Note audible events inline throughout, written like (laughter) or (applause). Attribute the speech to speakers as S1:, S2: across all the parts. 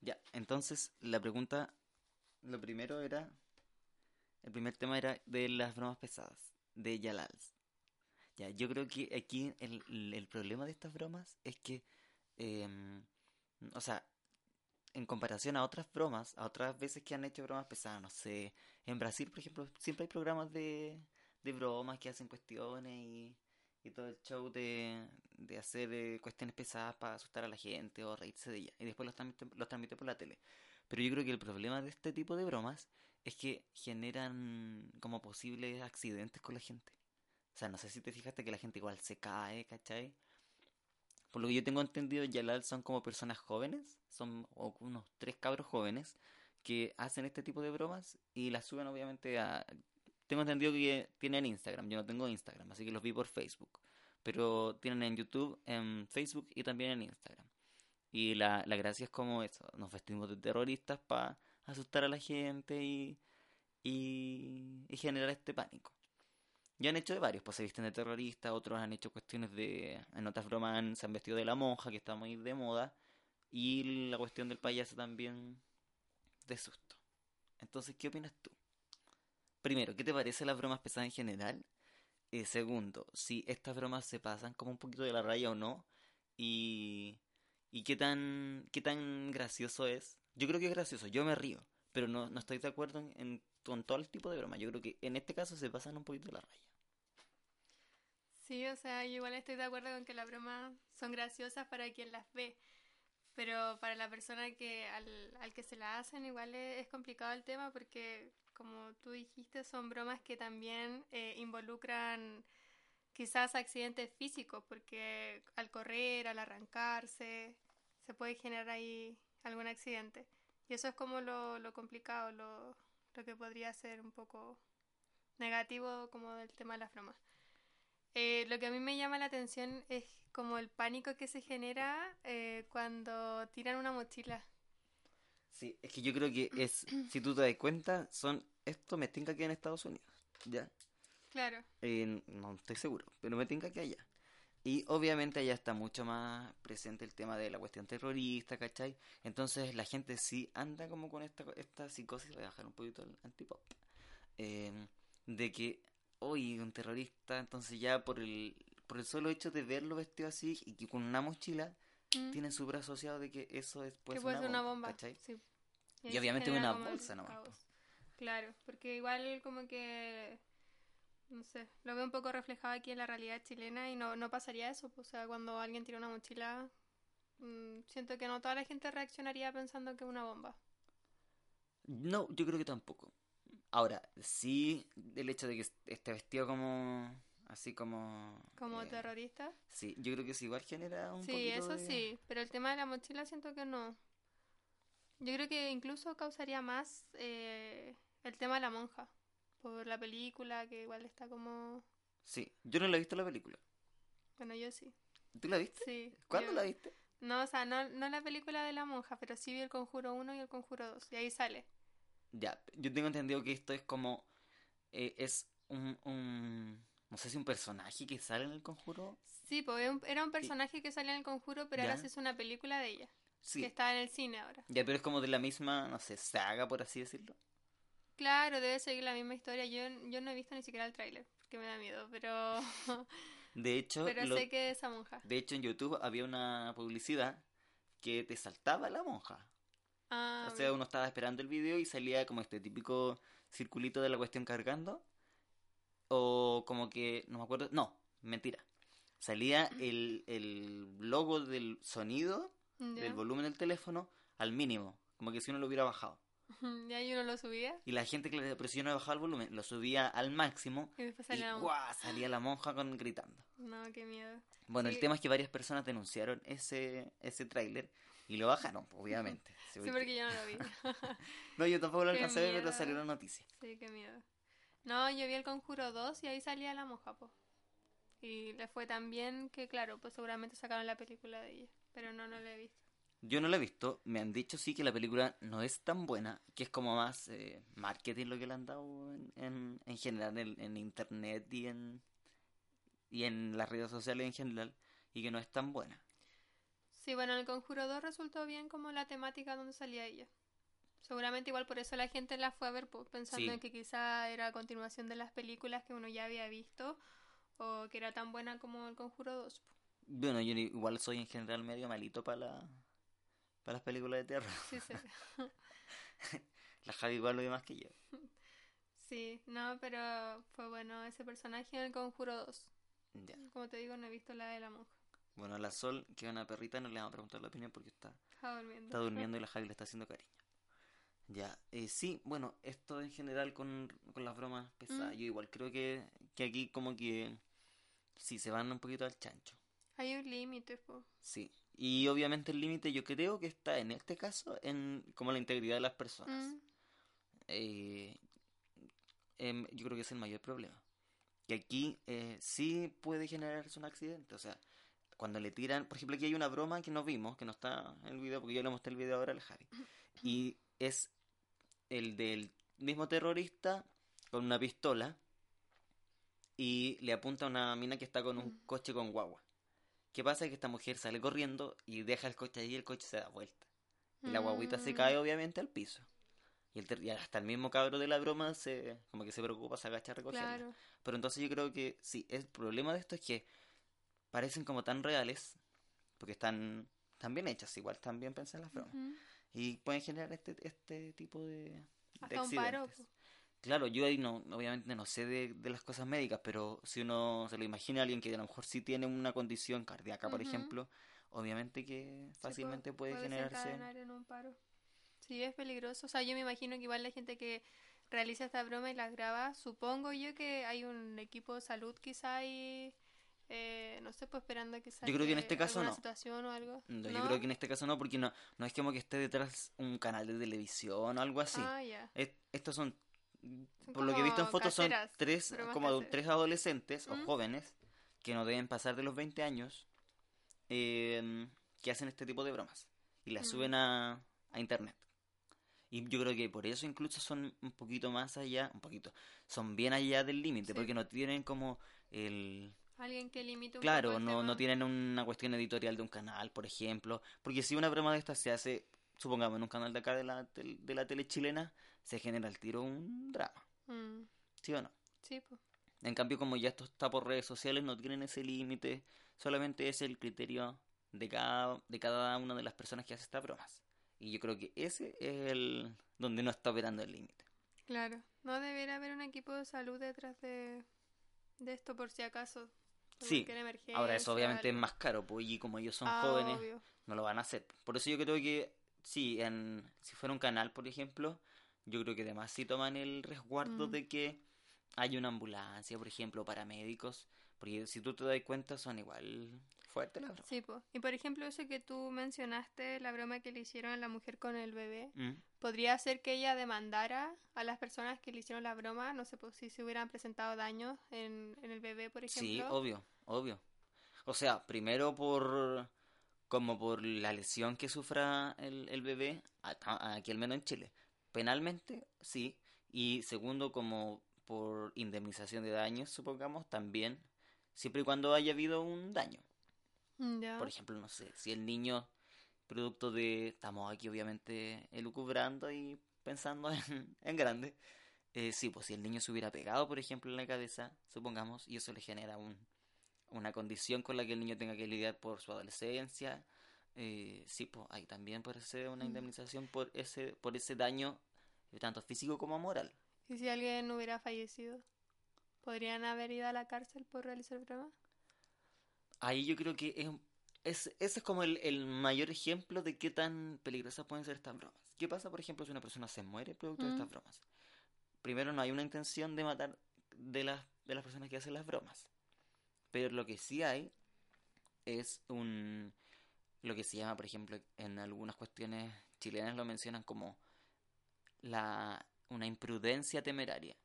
S1: Ya, entonces la pregunta, lo primero era, el primer tema era de las bromas pesadas, de Yalals. Ya, yo creo que aquí el, el- problema de estas bromas es que, em, o sea, en comparación a otras bromas, a otras veces que han hecho bromas pesadas, no sé, en Brasil, por ejemplo, siempre hay programas de, de bromas que hacen cuestiones y, y todo el show de, de hacer eh, cuestiones pesadas para asustar a la gente o reírse de ella. Y después los transmite, los transmite por la tele. Pero yo creo que el problema de este tipo de bromas es que generan como posibles accidentes con la gente. O sea, no sé si te fijaste que la gente igual se cae, ¿cachai? Por lo que yo tengo entendido, Yalal son como personas jóvenes, son unos tres cabros jóvenes que hacen este tipo de bromas y las suben obviamente a... Tengo entendido que tienen Instagram, yo no tengo Instagram, así que los vi por Facebook. Pero tienen en YouTube, en Facebook y también en Instagram. Y la, la gracia es como eso, nos vestimos de terroristas para asustar a la gente y, y, generar este pánico. Ya han hecho de varios, pues se visten de terroristas, otros han hecho cuestiones de... En otras bromas se han vestido de la monja, que está muy de moda, y la cuestión del payaso también de susto. Entonces, ¿qué opinas tú? Primero, ¿qué te parece las bromas pesadas en general? Eh, segundo, si estas bromas se pasan como un poquito de la raya o no, y, y qué tan, qué tan gracioso es. Yo creo que es gracioso, yo me río, pero no, no estoy de acuerdo en, en- con todo el tipo de bromas. Yo creo que en este caso se pasan un poquito de la raya.
S2: Sí, o sea, yo igual estoy de acuerdo con que las bromas son graciosas para quien las ve, pero para la persona que al, al que se la hacen igual es, es complicado el tema porque, como tú dijiste, son bromas que también eh, involucran quizás accidentes físicos, porque al correr, al arrancarse, se puede generar ahí algún accidente. Y eso es como lo, lo complicado, lo, lo que podría ser un poco negativo como del tema de las bromas. Eh, lo que a mí me llama la atención es como el pánico que se genera eh, cuando tiran una mochila.
S1: Sí, es que yo creo que es, si tú te das cuenta, son, esto me tinca que en Estados Unidos, ¿ya?
S2: Claro,
S1: Eh, no estoy seguro, pero me tinca que allá. Y obviamente allá está mucho más presente el tema de la cuestión terrorista, ¿cachai? Entonces la gente sí anda como con esta, esta psicosis, voy a bajar un poquito el antipop, eh, de que hoy un terrorista, entonces ya por el, por el solo hecho de verlo vestido así y que con una mochila,
S2: Mm,
S1: tienen súper asociado de que eso es pues
S2: que puede ser una bomba.
S1: ¿cachai?
S2: sí.
S1: Y obviamente una bolsa nomás,
S2: caos. Claro, porque igual como que, no sé, lo veo un poco reflejado aquí en la realidad chilena y no, no pasaría eso. pues, O sea, cuando alguien tira una mochila, mm, siento que no toda la gente reaccionaría pensando que es una bomba.
S1: No, yo creo que tampoco. Ahora, sí, el hecho de que esté vestido como, así como...
S2: Como
S1: eh,
S2: terrorista.
S1: Sí, yo creo que eso igual genera un
S2: Sí,
S1: poquito
S2: eso
S1: de-
S2: sí, pero el tema de la mochila siento que no. Yo creo que incluso causaría más eh, el tema de la monja, por la película, que igual está como...
S1: Sí, yo no la he visto la película.
S2: Bueno, yo sí.
S1: ¿Tú la viste?
S2: Sí.
S1: ¿Cuándo
S2: yo-
S1: la viste?
S2: No, o sea, no, no la película de la monja, pero sí vi el Conjuro 1 y el Conjuro 2, y ahí sale.
S1: Ya, yo tengo entendido que esto es como... eh, es un, un... No sé si un personaje que sale en el conjuro.
S2: Sí, pues era un- personaje que salía en el Conjuro, pero
S1: Ya.
S2: ahora se hizo una película de ella,
S1: Sí,
S2: que está en el cine ahora.
S1: ya, pero es como de la misma, no sé, saga, por así decirlo.
S2: Claro, debe seguir la misma historia. Yo, yo no he visto ni siquiera el tráiler, porque me da miedo, pero, (laughs)
S1: De hecho,
S2: pero
S1: lo-
S2: sé que es esa monja.
S1: de hecho en YouTube había una publicidad que te saltaba la monja.
S2: Ah,
S1: O sea, uno estaba esperando el video y salía como este típico circulito de la cuestión cargando. O como que, no me acuerdo, no, mentira. Salía (clears throat) el, el logo del sonido, del volumen del teléfono, al mínimo. Como que si uno lo hubiera bajado.
S2: Y ahí uno lo subía
S1: Y la gente, claro, pero si yo no bajaba el volumen, lo subía al máximo.
S2: y después
S1: Y
S2: salía la monja.
S1: ¡guau! salía la monja con, gritando.
S2: No, qué miedo.
S1: Bueno,
S2: Sí.
S1: el tema es que varias personas denunciaron ese, ese tráiler y lo bajaron, obviamente. (laughs) Sí,
S2: porque yo no lo vi. (laughs)
S1: No, yo tampoco lo alcancé a ver, pero salió la noticia.
S2: Sí, qué miedo. No, yo vi el Conjuro 2 y ahí salía la monja, po. Y le fue tan bien que, claro, pues seguramente sacaron la película de ella. Pero no, no la he visto.
S1: Yo no la he visto, me han dicho sí que la película no es tan buena, que es como más eh, marketing lo que le han dado en, en, en general en, en internet y en, y en las redes sociales en general, y que no es tan buena.
S2: Sí, bueno, en el Conjuro 2 resultó bien como la temática donde salía ella. Seguramente igual por eso la gente la fue a ver pensando
S1: Sí.
S2: en que quizá era a continuación de las películas que uno ya había visto o que era tan buena como el Conjuro 2. po.
S1: Bueno, yo igual soy en general medio malito para la, para las películas de terror.
S2: Sí, sí. (laughs)
S1: La Javi igual lo ve más que yo.
S2: Sí, no, pero fue bueno ese personaje en el Conjuro 2.
S1: Ya.
S2: Como te digo, no he visto la de la monja.
S1: Bueno, a la Sol, que es una perrita, no le vamos a preguntar la opinión porque está,
S2: Está durmiendo.
S1: está durmiendo (laughs) y la Javi le está haciendo cariño. Ya, eh, sí, bueno, esto en general con, con las bromas pesadas.
S2: Mm.
S1: Yo igual creo que, que aquí como que sí se van un poquito al chancho.
S2: Hay un límite, po.
S1: Sí. Y obviamente el límite yo creo que está en este caso en como la integridad de las personas.
S2: Mm,
S1: Eh, em, yo creo que es el mayor problema. Que aquí eh, sí puede generarse un accidente. O sea, cuando le tiran, por ejemplo, aquí hay una broma que no vimos, que no está en el video, porque yo le mostré el video ahora al Javi. Y es el del mismo terrorista con una pistola y le apunta a una mina que está con un coche con guagua. ¿Qué pasa? Que esta mujer sale corriendo y deja el coche ahí y el coche se da vuelta. Y la guaguita se
S2: mm,
S1: cae obviamente al piso. Y, el y hasta el mismo cabro de la broma se como que se preocupa, se agacha a recogerla.
S2: Claro.
S1: Pero entonces yo creo que sí, el problema de esto es que parecen como tan reales, porque están, están bien hechas, igual están bien pensadas las bromas. Y pueden generar este, este tipo de, de
S2: Hasta un paro,
S1: accidentes. Claro, yo ahí no, obviamente no sé de, de las cosas médicas, pero si uno se lo imagina a alguien que a lo mejor sí tiene una condición cardíaca, por ejemplo, obviamente que fácilmente puede generarse...
S2: desencadenar en un paro. Sí, es peligroso. O sea, yo me imagino que igual la gente que realiza esta broma y las graba, supongo yo que hay un equipo de salud quizá y eh, no sé, pues esperando quizá
S1: Yo creo que en este caso no.
S2: situación o algo.
S1: No,
S2: ¿No?
S1: Yo creo que en este caso no, porque no, no es como que esté detrás un canal de televisión o algo así.
S2: Ah, ya.
S1: Es- estos son,
S2: Son
S1: por lo que he visto en fotos, son tres, como
S2: caseras.
S1: tres adolescentes o jóvenes que no deben pasar de los 20 años eh, que hacen este tipo de bromas y las
S2: Mm.
S1: suben a, a internet. Y yo creo que por eso incluso son un poquito más allá, un poquito, son bien allá del límite,
S2: Sí.
S1: porque no tienen como el,
S2: Alguien que limite un poco
S1: Claro,
S2: el
S1: no, no tienen una cuestión editorial de un canal, por ejemplo. Porque si una broma de estas se hace, supongamos, en un canal de acá de la, de la tele chilena, se genera al tiro un drama.
S2: Mm,
S1: ¿Sí o no?
S2: sí, pues.
S1: En cambio, como ya esto está por redes sociales, no tienen ese límite. Solamente es el criterio de cada, de cada una de las personas que hace estas bromas. Y yo creo que ese es el donde no está operando el límite.
S2: Claro. No debería haber un equipo de salud detrás de, de esto por si acaso. por
S1: Sí, Ahora eso obviamente es más caro, pues, y como ellos son
S2: Ah,
S1: jóvenes,
S2: obvio.
S1: no lo van a hacer. Por eso yo creo que sí, en, si fuera un canal, por ejemplo, yo creo que además sí toman el resguardo
S2: Mm.
S1: de que haya una ambulancia, por ejemplo, paramédicos, porque si tú te das cuenta son igual fuertes las bromas.
S2: Sí, po. Y por ejemplo, eso que tú mencionaste, la broma que le hicieron a la mujer con el bebé,
S1: Mm.
S2: ¿podría ser que ella demandara a las personas que le hicieron la broma? No sé, pues si se hubieran presentado daños en, en el bebé, por
S1: Sí,
S2: ejemplo.
S1: obvio, obvio. O sea, primero por como por la lesión que sufra el, el bebé, aquí al menos en Chile. Penalmente, sí. Y segundo, como por indemnización de daños, supongamos, también, siempre y cuando haya habido un daño.
S2: Mm.
S1: Por ejemplo, no sé, si el niño, producto de, estamos aquí obviamente elucubrando y pensando (laughs) en, en grande, eh, sí, pues si el niño se hubiera pegado, por ejemplo, en la cabeza, supongamos, y eso le genera un, una condición con la que el niño tenga que lidiar por su adolescencia, eh, sí, pues ahí también puede ser una
S2: Mm.
S1: indemnización por ese, por ese daño, eh, tanto físico como moral.
S2: ¿Y si alguien hubiera fallecido? ¿Podrían haber ido a la cárcel por realizar broma?
S1: Ahí yo creo que es, es, ese es como el, el mayor ejemplo de qué tan peligrosas pueden ser estas bromas. ¿Qué pasa, por ejemplo, si una persona se muere producto de
S2: Mm.
S1: estas bromas? Primero, no hay una intención de matar de las, de las personas que hacen las bromas. Pero lo que sí hay es un... Lo que se llama, por ejemplo, en algunas cuestiones chilenas lo mencionan como la, una imprudencia temeraria,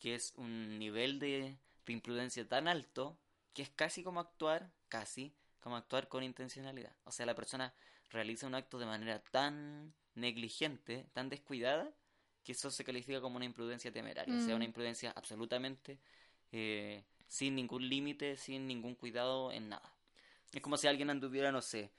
S1: que es un nivel de, de imprudencia tan alto que es casi como actuar, casi como actuar con intencionalidad. O sea, la persona realiza un acto de manera tan negligente, tan descuidada, que eso se califica como una imprudencia temeraria. O sea, una
S2: Mm.
S1: imprudencia absolutamente eh, sin ningún límite, sin ningún cuidado en nada. Es como si alguien anduviera, no sé,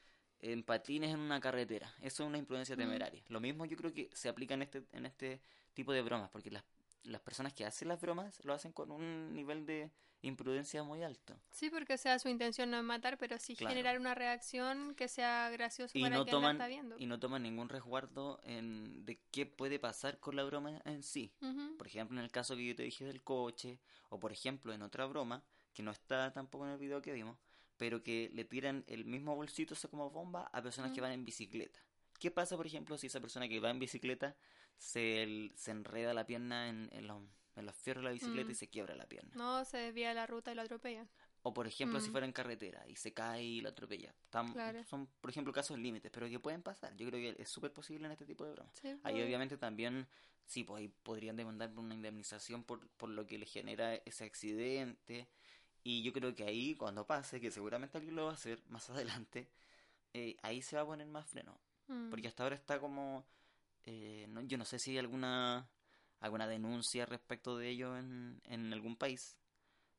S1: en patines en una carretera. Eso es una imprudencia
S2: Mm.
S1: temeraria. Lo mismo yo creo que se aplica en este, en este tipo de bromas, porque las, las personas que hacen las bromas lo hacen con un nivel de imprudencia muy alto.
S2: Sí, porque o sea, su intención no es matar, pero sí
S1: Claro.
S2: generar una reacción que sea graciosa
S1: Y
S2: para
S1: no
S2: quien la
S1: toman,
S2: está viendo.
S1: y no toman ningún resguardo en, de qué puede pasar con la broma en sí. Por ejemplo, en el caso que yo te dije del coche, o por ejemplo en otra broma, que no está tampoco en el video que vimos, pero que le tiran el mismo bolsito, eso como bomba, a personas que van en bicicleta. ¿Qué pasa, por ejemplo, si esa persona que va en bicicleta se, se enreda la pierna en, en los, en los fierros de la bicicleta
S2: Mm.
S1: y se quiebra la pierna?
S2: No, se desvía la ruta y lo atropellan.
S1: O por ejemplo, si
S2: Mm.
S1: fuera en carretera y se cae y lo atropella. Tam-
S2: Claro.
S1: Son, por ejemplo, casos límites, pero que pueden pasar. Yo creo que es súper posible en este tipo de bromas.
S2: Sí,
S1: Ahí obviamente también, sí, pues ahí podrían demandar por una indemnización por, por lo que le genera ese accidente. Y yo creo que ahí, cuando pase, que seguramente alguien lo va a hacer más (laughs) adelante, eh, ahí se va a poner más freno.
S2: Mm.
S1: Porque hasta ahora está como, eh, no- yo no sé si hay alguna, alguna denuncia respecto de ello en, en algún país.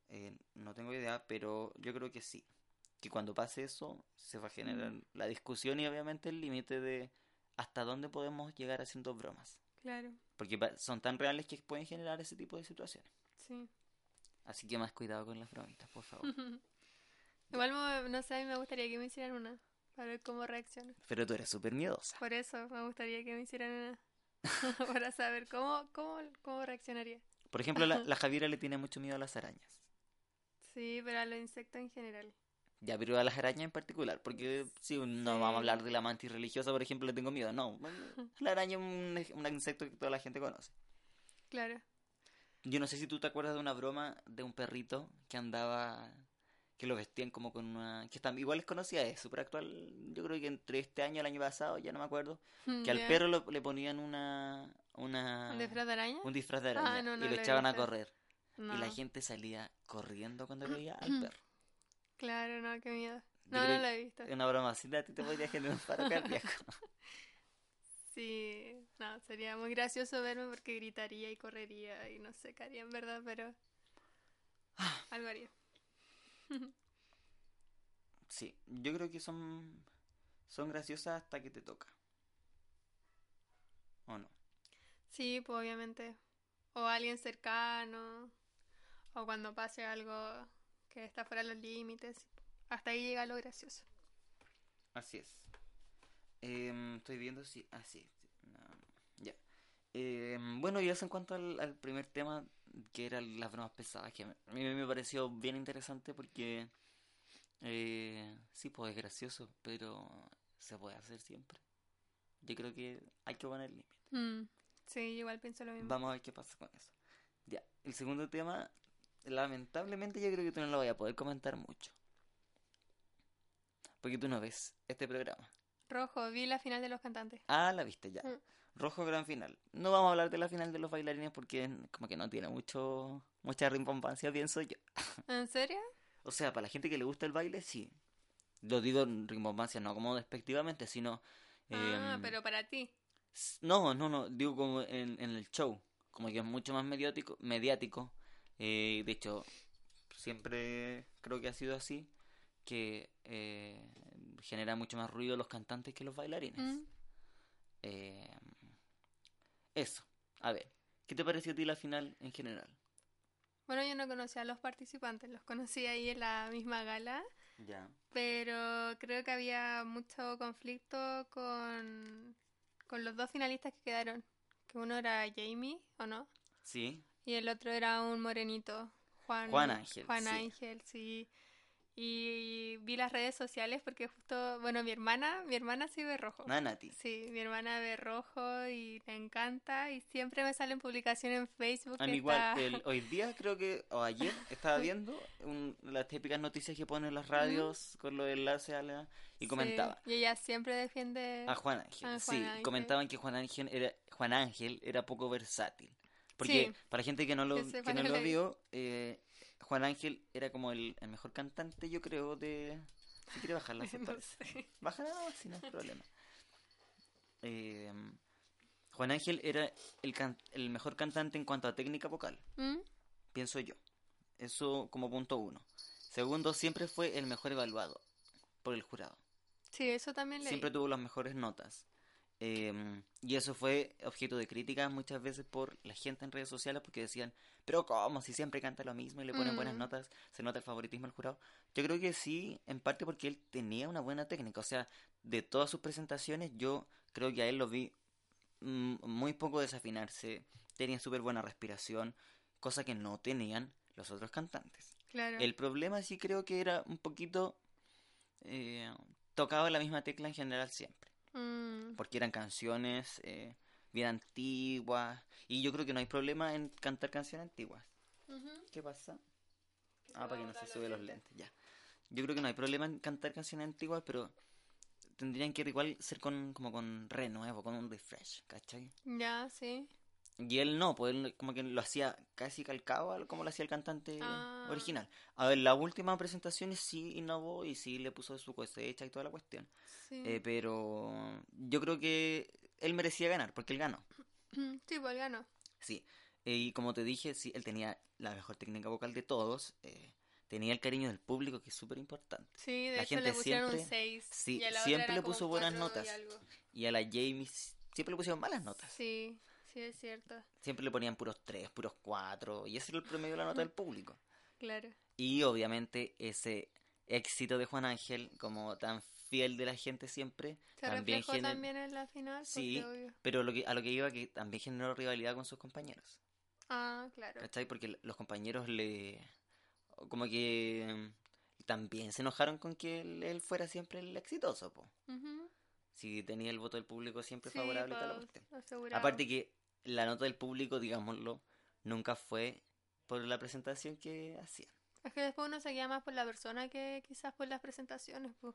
S1: Eh, no tengo idea, pero yo creo que sí. Que cuando pase eso, se va a generar
S2: Mm.
S1: la discusión y obviamente el límite de hasta dónde podemos llegar haciendo bromas.
S2: Claro,
S1: Porque son tan reales que pueden generar ese tipo de situaciones.
S2: sí.
S1: Así que más cuidado con las bromitas, por favor. (laughs)
S2: Igual, no sé, a mí me gustaría que me hicieran una, para ver cómo reacciono.
S1: Pero tú eres súper miedosa.
S2: Por eso me gustaría que me hicieran una, (laughs) para saber cómo, cómo, cómo reaccionaría.
S1: Por ejemplo, la, la (laughs) Javiera le tiene mucho miedo a las arañas.
S2: Sí, pero a los insectos en general.
S1: Ya, pero a las arañas en particular, porque si no vamos a hablar de la mantis religiosa, por ejemplo, le tengo miedo. No, (laughs) la araña es un, un insecto que toda la gente conoce.
S2: Claro.
S1: Yo no sé si tú te acuerdas de una broma de un perrito que andaba, que lo vestían como con una... que también igual es conocida, es súper actual, yo creo que entre este año y el año pasado, ya no me acuerdo, que al perro lo- le ponían una... una
S2: ¿Un disfraz de araña?
S1: un disfraz de
S2: Ah,
S1: araña
S2: no, no
S1: y
S2: lo
S1: echaban a correr.
S2: No.
S1: Y la gente salía corriendo cuando (clears throat) veía al perro.
S2: Claro, no, qué miedo.
S1: Yo
S2: No, no lo
S1: que
S2: he visto.
S1: Es una broma así, a ti te podría generar un paro cardíaco. (laughs)
S2: Sí, no, sería muy gracioso verme porque gritaría y correría y no sé qué haría en verdad, pero algo haría.
S1: Sí, yo creo que son son graciosas hasta que te toca. ¿O no?
S2: Sí, pues obviamente. O alguien cercano, o cuando pase algo que está fuera de los límites. Hasta ahí llega lo gracioso.
S1: Así es. Em, estoy viendo si... Ah, sí. sí, no, no, ya. Em, bueno, y eso en cuanto al, al primer tema, que eran las bromas pesadas, que a mí me pareció bien interesante porque... eh, sí, pues es gracioso, pero se puede hacer siempre. Yo creo que hay que poner límite.
S2: Mm, Sí, igual pienso lo mismo.
S1: Vamos a ver qué pasa con eso. Ya, el segundo tema, lamentablemente yo creo que tú no lo vas a poder comentar mucho. Porque tú no ves este programa.
S2: Rojo, vi la final de los cantantes.
S1: Ah, la viste ya.
S2: Mm.
S1: Rojo gran final. No vamos a hablar de la final de los bailarines porque como que no tiene mucho mucha rimbompancia, pienso yo. (laughs)
S2: ¿En serio?
S1: O sea, para la gente que le gusta el baile, sí. Lo digo en rimbompancia, no como despectivamente, sino...
S2: Ah,
S1: em,
S2: pero para ti.
S1: No, no, no, digo como en, en el show, como que es mucho más mediático, mediático. eh, de hecho, siempre creo que ha sido así, que eh, genera mucho más ruido los cantantes que los bailarines.
S2: Mm.
S1: Eh, eso, a ver, ¿qué te pareció a ti la final en general?
S2: Bueno, yo no conocía a los participantes, los conocí ahí en la misma gala,
S1: Ya.
S2: pero creo que había mucho conflicto con, con los dos finalistas que quedaron. Que uno era Jamie, ¿o no?
S1: Sí,
S2: Y el otro era un morenito, Juan,
S1: Juan Ángel,
S2: Juan
S1: sí.
S2: Ángel, sí. Y vi las redes sociales porque justo, bueno, mi hermana, mi hermana sí ve rojo.
S1: Nanati.
S2: Sí, mi hermana ve rojo y le encanta y siempre me salen publicaciones en Facebook
S1: A
S2: que
S1: mí igual,
S2: está-
S1: el- (laughs) hoy día creo que, o ayer, estaba (laughs) viendo un- las típicas noticias que ponen las radios con los enlaces a la... y
S2: Sí,
S1: comentaba.
S2: y ella siempre defiende...
S1: A Juan Ángel,
S2: A
S1: sí,
S2: Ángel.
S1: comentaban que Juan Ángel era, Juan Ángel era poco versátil. Porque
S2: Sí.
S1: para gente que no lo, que
S2: Juan
S1: no lo vio, eh, Juan Ángel era como el, el mejor cantante, yo creo, de... Si quiere bajarla, se (laughs)
S2: no sé.
S1: Bájala, si no problema. Eh, Juan Ángel era el, can- el mejor cantante en cuanto a técnica vocal,
S2: ¿Mm?
S1: pienso yo. Eso como punto uno. Segundo, siempre fue el mejor evaluado por el jurado.
S2: Sí, eso también leí.
S1: Siempre tuvo las mejores notas. Em, y eso fue objeto de crítica muchas veces por la gente en redes sociales porque decían, pero ¿cómo? Si siempre canta lo mismo y le ponen buenas notas, se nota el favoritismo al jurado. Yo creo que sí, en parte porque él tenía una buena técnica. O sea, de todas sus presentaciones, yo creo que a él lo vi mm, muy poco desafinarse. Tenía súper buena respiración, cosa que no tenían los otros cantantes.
S2: Claro.
S1: El problema sí creo que era un poquito... Eh, tocaba la misma tecla en general siempre
S2: Mm,
S1: porque eran canciones eh, bien antiguas y yo creo que no hay problema en cantar canciones antiguas. ¿Qué pasa? Ah, para que no se sube
S2: los lentes,
S1: ya. Yo creo que no hay problema en cantar canciones antiguas, pero tendrían que igual ser con como con renuevo, con un refresh, ¿cachai?
S2: Ya, sí.
S1: Y él no, pues él como que lo hacía casi calcado como lo hacía el cantante
S2: Ah.
S1: original. A ver, las últimas presentaciones sí innovó y sí le puso su cosecha y toda la cuestión.
S2: Sí.
S1: Eh, pero yo creo que él merecía ganar, porque él ganó. (clears throat)
S2: Sí, pues él ganó.
S1: Sí, eh, y como te dije, sí, él tenía la mejor técnica vocal de todos, eh, tenía el cariño del público, que es súper importante.
S2: Sí, de
S1: La
S2: hecho le
S1: gente
S2: pusieron un
S1: siempre-
S2: 6.
S1: sí,
S2: y
S1: siempre le puso buenas
S2: y
S1: notas.
S2: algo.
S1: Y a la Jamie siempre le pusieron malas notas.
S2: Sí, sí, es cierto.
S1: Siempre le ponían puros tres, puros cuatro, y ese era el promedio de la nota del público.
S2: Claro.
S1: Y obviamente ese éxito de Juan Ángel, como tan fiel de la gente siempre,
S2: Se
S1: también
S2: reflejó
S1: gener-
S2: también en la final.
S1: Sí,
S2: obvio.
S1: pero lo que, a lo que iba que también generó rivalidad con sus compañeros.
S2: Ah, claro.
S1: ¿Cachai? Porque los compañeros le... como que mm, también se enojaron con que él, él fuera siempre el exitoso, po.
S2: Ujú.
S1: Si tenía el voto del público siempre
S2: Sí,
S1: favorable y tal. Aparte que la nota del público, digámoslo, nunca fue por la presentación que hacían.
S2: Es que después uno se guía más por la persona que quizás por las presentaciones. Pues.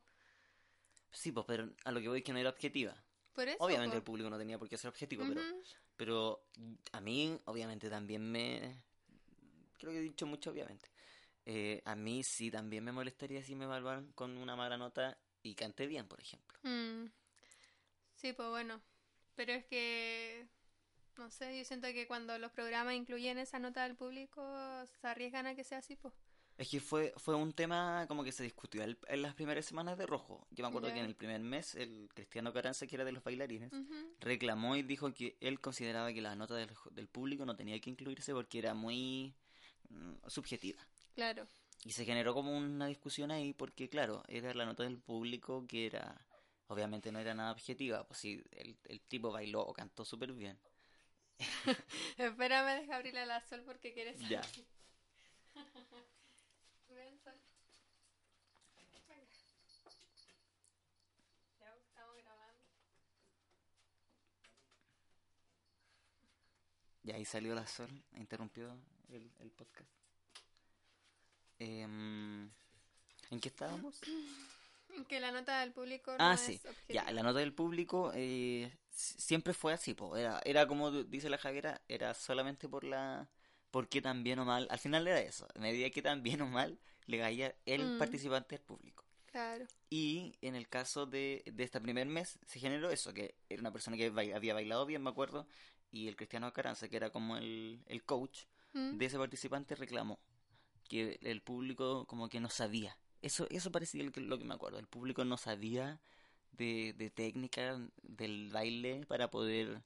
S1: Sí, pues, pero a lo que voy es que no era objetiva.
S2: Por eso.
S1: Obviamente el público no tenía por qué ser objetivo, pero, pero a mí, obviamente, también me... Creo que he dicho mucho, obviamente. Eh, a mí sí también me molestaría si me evaluaran con una mala nota y canté bien, por ejemplo.
S2: Mm. Sí, pues bueno. Pero es que. No sé, yo siento que cuando los programas incluyen esa nota del público, se arriesgan a que sea así, pues.
S1: Es que fue, fue un tema como que se discutió el- en las primeras semanas de Rojo. Yo me acuerdo que en el primer mes el Cristiano Caranza, que era de los bailarines, reclamó y dijo que él consideraba que la nota del, del público no tenía que incluirse porque era muy mm, subjetiva.
S2: Claro.
S1: Y se generó como una discusión ahí porque, claro, era la nota del público que era, obviamente no era nada objetiva, pues si el, el tipo bailó o cantó súper bien. (laughs)
S2: Espérame, deja abrirle a la sol porque quieres
S1: Ya. (laughs)
S2: Ven, Sol. Venga. Ya, estamos grabando.
S1: Y ahí salió la sol, interrumpió el, el podcast. Em, ¿En qué estábamos? (clears throat) (laughs)
S2: Que la nota del público no
S1: Ah,
S2: es
S1: sí. Ya, la nota del público eh, siempre fue así, po. Era, era como dice la Javiera, era solamente por la... Porque tan bien o mal, al final era eso, a medida que tan bien o mal le caía el
S2: Mm.
S1: participante al público.
S2: Claro.
S1: Y en el caso de, de este primer mes se generó eso, que era una persona que había bailado bien, me acuerdo, y el Cristiano Caranza, que era como el, el coach
S2: Mm.
S1: de ese participante, reclamó que el público como que no sabía. Eso, eso parecía que- lo que me acuerdo, el público no sabía de, de técnica del baile para poder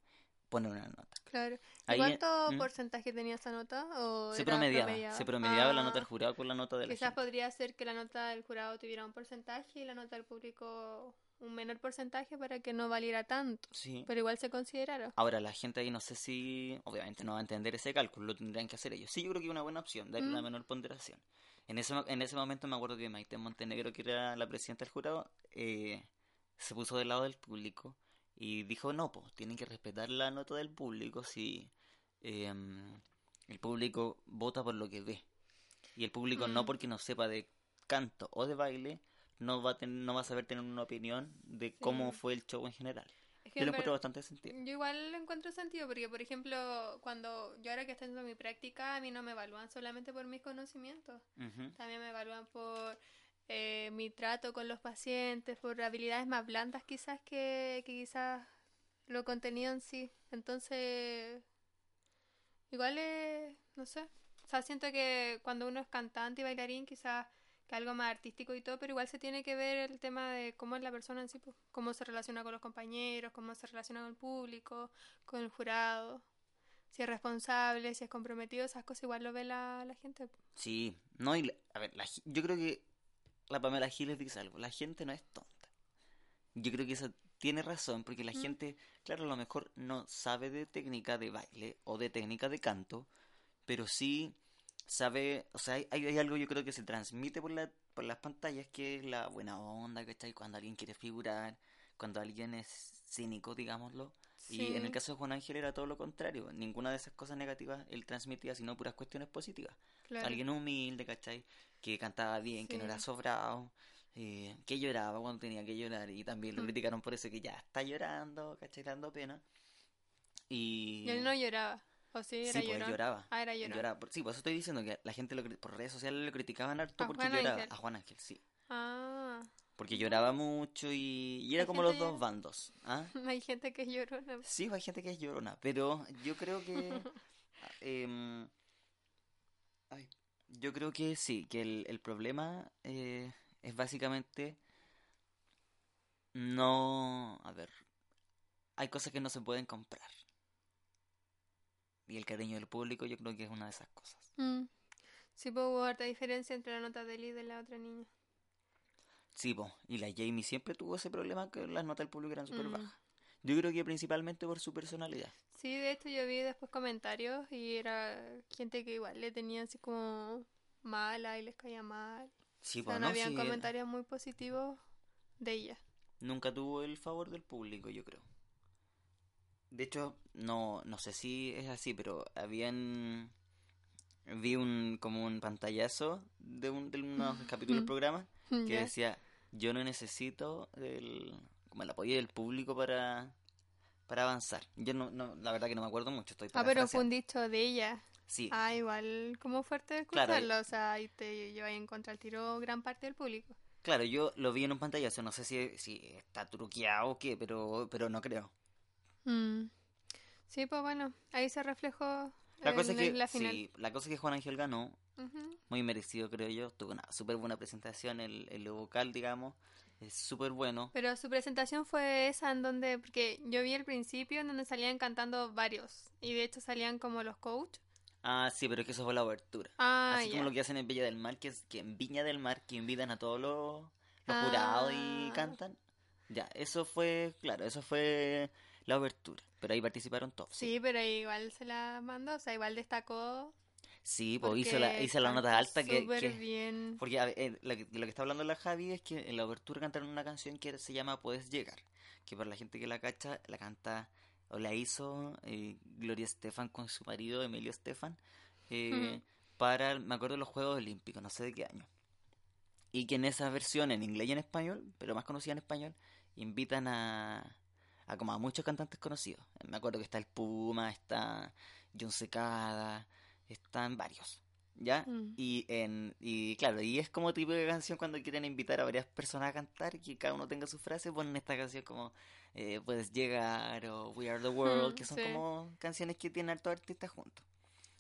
S1: poner una nota.
S2: Claro. ¿Y
S1: Ahí,
S2: cuánto
S1: ¿mm?
S2: porcentaje tenía esa nota? ¿O
S1: Se promediaba, se promediaba la
S2: Ah,
S1: nota del jurado con la nota de la
S2: Quizás
S1: gente.
S2: podría ser que la nota del jurado tuviera un porcentaje y la nota del público un menor porcentaje para que no valiera tanto.
S1: Sí.
S2: Pero igual se considerara.
S1: Ahora, la gente ahí no sé si, obviamente no va a entender ese cálculo, lo tendrían que hacer ellos. Sí, yo creo que es una buena opción, darle una
S2: Mm.
S1: menor ponderación. En ese, en ese momento me acuerdo que Maite Montenegro, que era la presidenta del jurado, eh, se puso del lado del público y dijo, no, pues tienen que respetar la nota del público si em, el público vota por lo que ve. Y el público no
S2: Mm.
S1: porque no sepa de canto o de baile, no va a, ten- no va a saber tener una opinión de cómo fue el show en general.
S2: Es que
S1: Yo lo
S2: en
S1: encuentro bastante sentido.
S2: Yo igual le encuentro sentido porque, por ejemplo, cuando yo ahora que estoy haciendo mi práctica, a mí no me evalúan solamente por mis conocimientos, también me evalúan por eh, mi trato con los pacientes, por habilidades más blandas quizás que, que quizás lo contenido en sí. Entonces, igual es, no sé, o sea, siento que cuando uno es cantante y bailarín, quizás que algo más artístico y todo, pero igual se tiene que ver el tema de cómo es la persona en sí, pues, cómo se relaciona con los compañeros, cómo se relaciona con el público, con el jurado, si es responsable, si es comprometido, esas cosas igual lo ve la, la gente.
S1: Sí, no, y la- a ver, la yo creo que la Pamela Giles dice algo, la gente no es tonta. Yo creo que eso tiene razón, porque la
S2: Mm.
S1: gente, claro, a lo mejor no sabe de técnica de baile o de técnica de canto, pero sí sabe, o sea, hay, hay algo yo creo que se transmite por, la, por las pantallas, que es la buena onda, ¿cachai? Cuando alguien quiere figurar, cuando alguien es cínico, digámoslo. Y en el caso de Juan Ángel era todo lo contrario, ninguna de esas cosas negativas él transmitía, sino puras cuestiones positivas.
S2: claro.
S1: Alguien humilde, ¿cachai? Que cantaba bien, que no era sobrado, eh, que lloraba cuando tenía que llorar. Y también lo
S2: Mm.
S1: criticaron por eso, que ya está llorando, ¿cachai? Dando pena. Y...
S2: Y él no lloraba, o sí, era
S1: Sí, pues él lloraba.
S2: Ah, era llorón.
S1: Lloraba. Sí, por eso estoy diciendo que la gente lo por redes sociales lo criticaban harto
S2: A
S1: porque
S2: Juan
S1: lloraba.
S2: Ángel.
S1: A Juan Ángel, sí.
S2: Ah,
S1: Porque lloraba mucho y, y era como los dos
S2: llora-
S1: bandos. ¿ah? (laughs)
S2: hay gente que es llorona.
S1: Sí, hay gente que es llorona, pero yo creo que... (laughs) em, ay, yo creo que sí, que el, el problema eh, es básicamente no... A ver, hay cosas que no se pueden comprar. Y el cariño del público yo creo que es una de esas cosas.
S2: Mm. Sí, pues hubo harta diferencia entre la nota de él y de la otra niña.
S1: Sí, po, y la Jamie siempre tuvo ese problema que las notas del público eran súper
S2: Mm.
S1: bajas. Yo creo que principalmente por su personalidad.
S2: Sí, de hecho yo vi después comentarios y era gente que igual le tenía así como mala y les caía mal.
S1: Sí,
S2: O
S1: pues no,
S2: no habían
S1: sí,
S2: comentarios muy positivos de ella.
S1: nunca tuvo el favor del público, yo creo. De hecho, no, no sé si es así, pero habían... Vi un como un pantallazo de, un, de unos capítulos del programa que
S2: Ya.
S1: decía, yo no necesito el, como el apoyo del público para, para avanzar. Yo no, no, la verdad que no me acuerdo mucho, estoy
S2: Ah, pero fue un dicho de ella.
S1: Sí,
S2: Ah, igual como fuerte
S1: Claro,
S2: escucharlo. O sea, ahí te lleva en contra el tiro gran parte del público.
S1: claro, yo lo vi en un pantallazo, no sé si, si está truqueado o qué, pero, pero no creo.
S2: Mm. Sí, pues bueno, ahí se reflejó
S1: La cosa es que,
S2: la final.
S1: sí, la cosa es que Juan Ángel ganó,
S2: Ujú.
S1: muy merecido creo yo, tuvo una súper buena presentación, el, el vocal, digamos, es súper bueno.
S2: Pero su presentación fue esa en donde, porque yo vi el principio en donde salían cantando varios. Y de hecho salían como los coach.
S1: Ah, sí, pero es que eso fue la obertura.
S2: Ah,
S1: Así
S2: ya.
S1: como lo que hacen en Villa del Mar, que es que en Viña del Mar, que invitan a todos los, los
S2: Ah.
S1: jurados y cantan. Ya, eso fue, claro, eso fue la obertura, pero ahí participaron todos.
S2: Sí, pero igual se la mandó, o sea, igual destacó.
S1: Sí, pues hizo la, hizo la nota alta que,
S2: súper
S1: que-
S2: bien.
S1: Porque ver, eh, lo, que, lo que está hablando la Javi es que en la obertura cantaron una canción que se llama Puedes Llegar, que para la gente que la cacha, la canta o la hizo eh, Gloria Estefan con su marido Emilio Estefan eh,
S2: Ujú.
S1: para, me acuerdo, los Juegos Olímpicos, no sé de qué año. Y que en esa versión, en inglés y en español, pero más conocida en español, invitan a, a como a muchos cantantes conocidos. Me acuerdo que está el Puma, está John Secada, están varios. ¿Ya?
S2: Mm.
S1: Y, en, y claro, y es como de canción cuando quieren invitar a varias personas a cantar y que cada uno tenga su frase, ponen esta canción como eh, Puedes llegar o We Are the World,
S2: Mm,
S1: que son
S2: sí.
S1: como canciones que tienen hartos artistas juntos.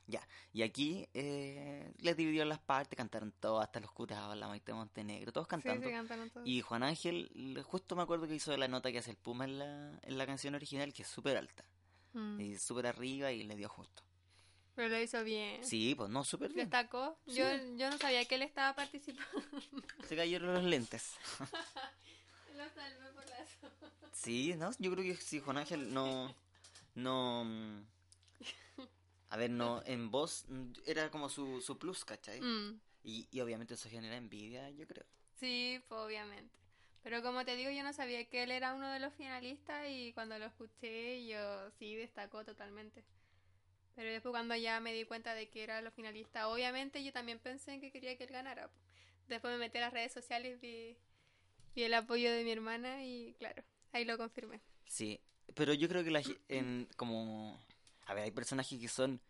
S1: Ya, y aquí eh, les dividió las partes, cantaron todos, hasta los curados, la Maite Montenegro, todos cantando.
S2: sí, cantaron todos.
S1: Y Juan Ángel, justo me acuerdo que hizo la nota que hace el Puma en la, en la canción original, que es súper alta,
S2: Mm.
S1: y súper arriba y le dio justo.
S2: Pero lo hizo bien.
S1: Sí, pues no, súper bien.
S2: Destacó.
S1: Sí.
S2: Yo, yo no sabía que él estaba participando. (laughs)
S1: Se cayeron los lentes. (laughs)
S2: Lo salvé por la (laughs)
S1: Sí, no, yo creo que sí, Juan Ángel no, no, mm, a ver, no, en voz mm, era como su, su plus, ¿cachai?
S2: Mm.
S1: Y, y obviamente eso genera envidia, yo creo.
S2: Sí, pues, obviamente. Pero como te digo, yo no sabía que él era uno de los finalistas y cuando lo escuché, yo sí destacó totalmente. Pero después cuando ya me di cuenta de que era los finalistas, obviamente yo también pensé en que quería que él ganara. Después me metí a las redes sociales, vi, vi el apoyo de mi hermana y claro, ahí lo confirmé.
S1: Sí, pero yo creo que la, (clears throat) en, como, a ver, hay personajes que son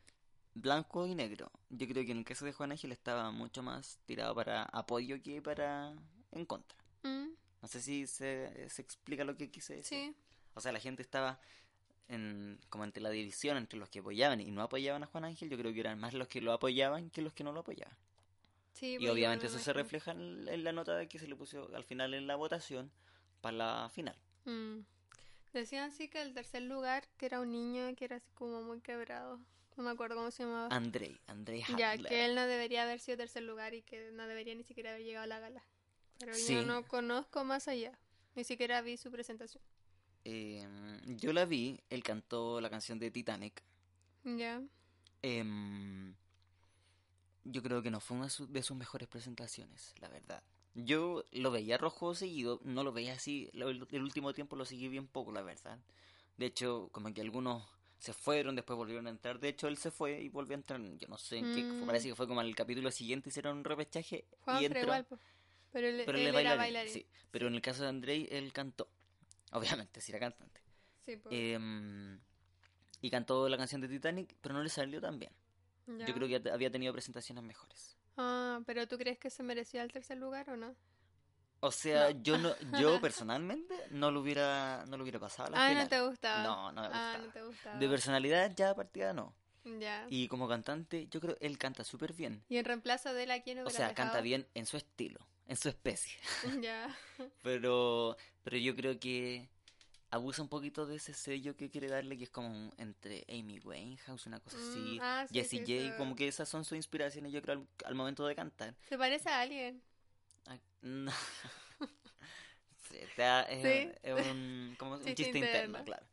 S1: blanco y negro. Yo creo que en el caso de Juan Ángel estaba mucho más tirado para apoyo que para en contra.
S2: Mm,
S1: No sé si se, se explica lo que quise decir.
S2: sí,
S1: O sea, la gente estaba en, como entre la división entre los que apoyaban y no apoyaban a Juan Ángel. Yo creo que eran más los que lo apoyaban que los que no lo apoyaban.
S2: Sí,
S1: Y
S2: pues,
S1: obviamente eso se refleja en, en la nota que se le puso al final en la votación para la final.
S2: Mm. Decían sí que el tercer lugar, que era un niño que era así como muy quebrado. No me acuerdo cómo se llamaba.
S1: Andrei, Andrei
S2: Ya, que él no debería haber sido tercer lugar y que no debería ni siquiera haber llegado a la gala. Pero
S1: Sí.
S2: yo no conozco más allá. Ni siquiera vi su presentación.
S1: Em, yo la vi, él cantó la canción de Titanic.
S2: Ya.
S1: Em, yo creo que no fue una de sus mejores presentaciones, la verdad. Yo lo veía rojo seguido, no lo veía así, el, el último tiempo lo seguí bien poco, la verdad. De hecho, como que algunos se fueron, después volvieron a entrar. De hecho, él se fue y volvió a entrar. Yo no sé en qué,
S2: Mm.
S1: parece que fue como al capítulo siguiente, hicieron un repechaje
S2: Juan
S1: y entró.
S2: igual. Pero él,
S1: Pero
S2: él
S1: él es
S2: era
S1: bailarín, sí. Pero en el caso de Andrei, él cantó. Obviamente, si era cantante.
S2: Sí.
S1: Em, y cantó la canción de Titanic, pero no le salió tan bien.
S2: Ya.
S1: Yo creo que había tenido presentaciones mejores.
S2: Ah, pero ¿tú crees que se merecía el tercer lugar o no?
S1: O sea,
S2: No.
S1: yo no, (laughs) yo personalmente no lo hubiera, no lo hubiera pasado a la
S2: Ah,
S1: final.
S2: no te gustaba.
S1: No, no me
S2: Ah,
S1: gustaba.
S2: no te gustaba.
S1: De personalidad ya partida no.
S2: Ya.
S1: Y como cantante, yo creo él canta súper bien.
S2: ¿Y en reemplazo de él a quién
S1: O sea, canta bien en su estilo, en su especie. (laughs)
S2: Ya. (laughs)
S1: Pero, pero yo creo que abusa un poquito de ese sello que quiere darle, que es como un- entre Amy Winehouse, una cosa
S2: Mm,
S1: así,
S2: ah, sí,
S1: Jessie
S2: sí,
S1: J,
S2: sí.
S1: como que esas son sus inspiraciones, yo creo, al, al momento de cantar.
S2: Se parece a alguien.
S1: Ay, no. (laughs) Es, un, como un
S2: Chiste
S1: interno,
S2: interno.
S1: claro.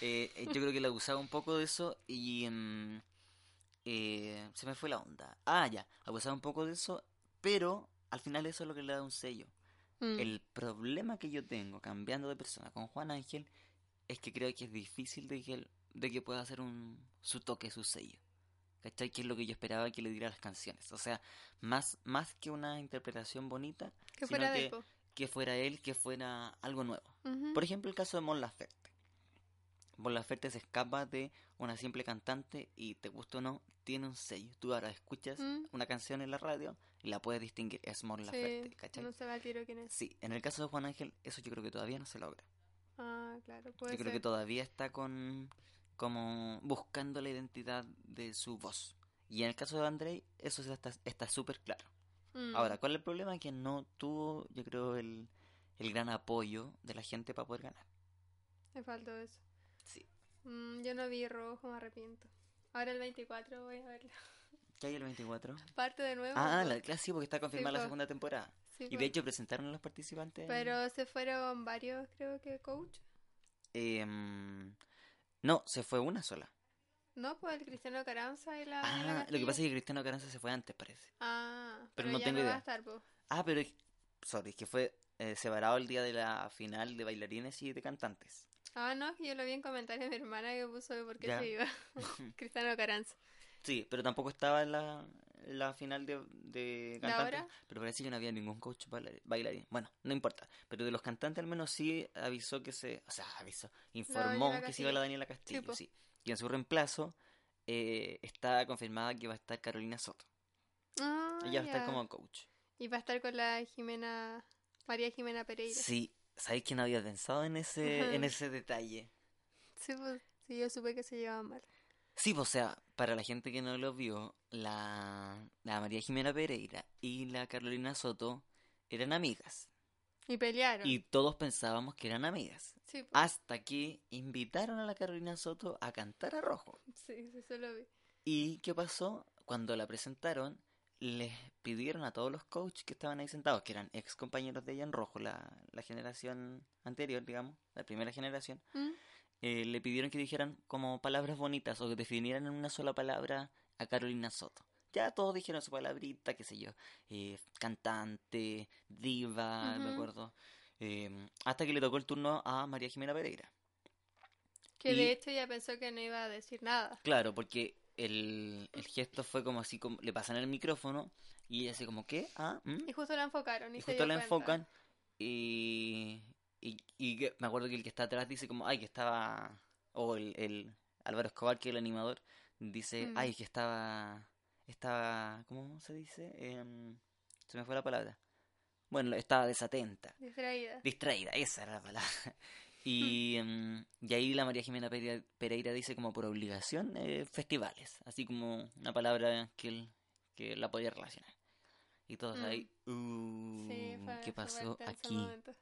S1: Eh, eh, yo creo que le abusaba un poco de eso y mm, eh, se me fue la onda. Ah, ya, abusaba un poco de eso, pero al final eso es lo que le da un sello.
S2: Mm.
S1: El problema que yo tengo cambiando de persona con Juan Ángel es que creo que es difícil de que, de que pueda hacer un, su toque, su sello. ¿Cachai? Que es lo que yo esperaba que le diera a las canciones. O sea, más, más que una interpretación bonita,
S2: que
S1: sino
S2: fuera
S1: que,
S2: él, po.
S1: que fuera él, que fuera algo nuevo. Por ejemplo, el caso de Mon Laferte. Mon Laferte se escapa de una simple cantante y te gusta o no, tiene un sello. Tú ahora escuchas
S2: Mm.
S1: una canción en la radio la puedes distinguir. Es Mon Laferte,
S2: Sí,
S1: ¿cachai?
S2: no se va tiro quién es.
S1: Sí, en el caso de Juan Ángel, eso yo creo que todavía no se logra.
S2: Ah, claro, puede
S1: yo creo
S2: ser.
S1: que todavía está con como buscando la identidad de su voz. Y en el caso de Andrei, eso está súper claro.
S2: Mm.
S1: Ahora, ¿cuál es el problema? Que no tuvo, yo creo, el, el gran apoyo de la gente para poder ganar.
S2: Me faltó eso.
S1: Sí.
S2: Mm, yo no vi rojo, me arrepiento. Ahora el 24 voy a verlo.
S1: ¿Qué hay el 24?
S2: Parte de nuevo.
S1: Ah,
S2: po.
S1: la clase sí, porque está confirmada la
S2: po.
S1: segunda temporada.
S2: Sí,
S1: Y de hecho presentaron a los participantes.
S2: Pero se fueron varios, creo que coach.
S1: Em, no, se fue una sola.
S2: No, pues el Cristiano Caranza y la.
S1: Ah, lo que pasa es que Cristiano Caranza se fue antes, parece.
S2: Ah,
S1: pero
S2: pero,
S1: no
S2: ya
S1: tengo
S2: no va
S1: idea.
S2: a estar, po.
S1: Ah, pero, es- sorry, es que fue eh, separado el día de la final de bailarines y de cantantes.
S2: Ah, no, que yo lo vi en comentarios de mi hermana que puso por qué
S1: Ya.
S2: se iba. (laughs) (laughs) Cristiano Caranza.
S1: Sí, pero tampoco estaba en la, la final de, de
S2: ¿La
S1: cantantes. Pero parece que no había ningún coach bailar- bailarín. Bueno, no importa. Pero de los cantantes al menos sí avisó que se... O sea, avisó. Informó que se iba la. Daniela Castillo,
S2: po.
S1: sí. Y en su reemplazo eh, está confirmada que va a estar Carolina Soto.
S2: Ah,
S1: Ella va a estar como coach.
S2: Y va a estar con la Jimena. María Jimena Pereira.
S1: Sí, ¿sabéis que no había pensado en ese, en ese detalle?
S2: Sí, pues, sí, yo supe que se llevaban mal.
S1: Sí, pues, o sea, para la gente que no lo vio, la, la María Jimena Pereira y la Carolina Soto eran amigas.
S2: Y pelearon.
S1: Y todos pensábamos que eran amigas.
S2: Sí, pues,
S1: Hasta que invitaron a la Carolina Soto a cantar a Rojo.
S2: sí, sí, eso lo vi.
S1: ¿Y qué pasó? Cuando la presentaron, les pidieron a todos los coaches que estaban ahí sentados, que eran ex compañeros de ella en Rojo, la, la generación anterior, digamos, la primera generación,
S2: ¿Mm?
S1: Eh, le pidieron que dijeran como palabras bonitas o que definieran en una sola palabra a Carolina Soto. Ya todos dijeron su palabrita, qué sé yo, eh, cantante, diva, me
S2: Ujú.
S1: acuerdo. eh, hasta que le tocó el turno a María Jimena Pereira.
S2: Que
S1: Y-
S2: de hecho ella pensó que no iba a decir nada.
S1: Claro, porque el, el gesto fue como así, como le pasan el micrófono y ella así como, ¿qué? Ah, ¿mm?".
S2: Y justo la enfocaron. Y,
S1: Y
S2: se
S1: justo
S2: dio
S1: la
S2: cuenta.
S1: enfocan y, y, y que- me acuerdo que el que está atrás dice como, ay, que estaba, o el, el Álvaro Escobar, que es el animador, dice,
S2: Mm.
S1: ay, que estaba, estaba, ¿cómo se dice? Em, se me fue la palabra. Bueno, estaba desatenta,
S2: Distraída.
S1: distraída, esa era la palabra. (laughs) Y, em, y ahí la María Jimena Pereira, dice como por obligación eh, festivales, así como una palabra que, él- que la podía relacionar. Y todos
S2: Mm.
S1: ahí, uh,
S2: Sí, fue
S1: ¿qué pasó aquí?
S2: momento.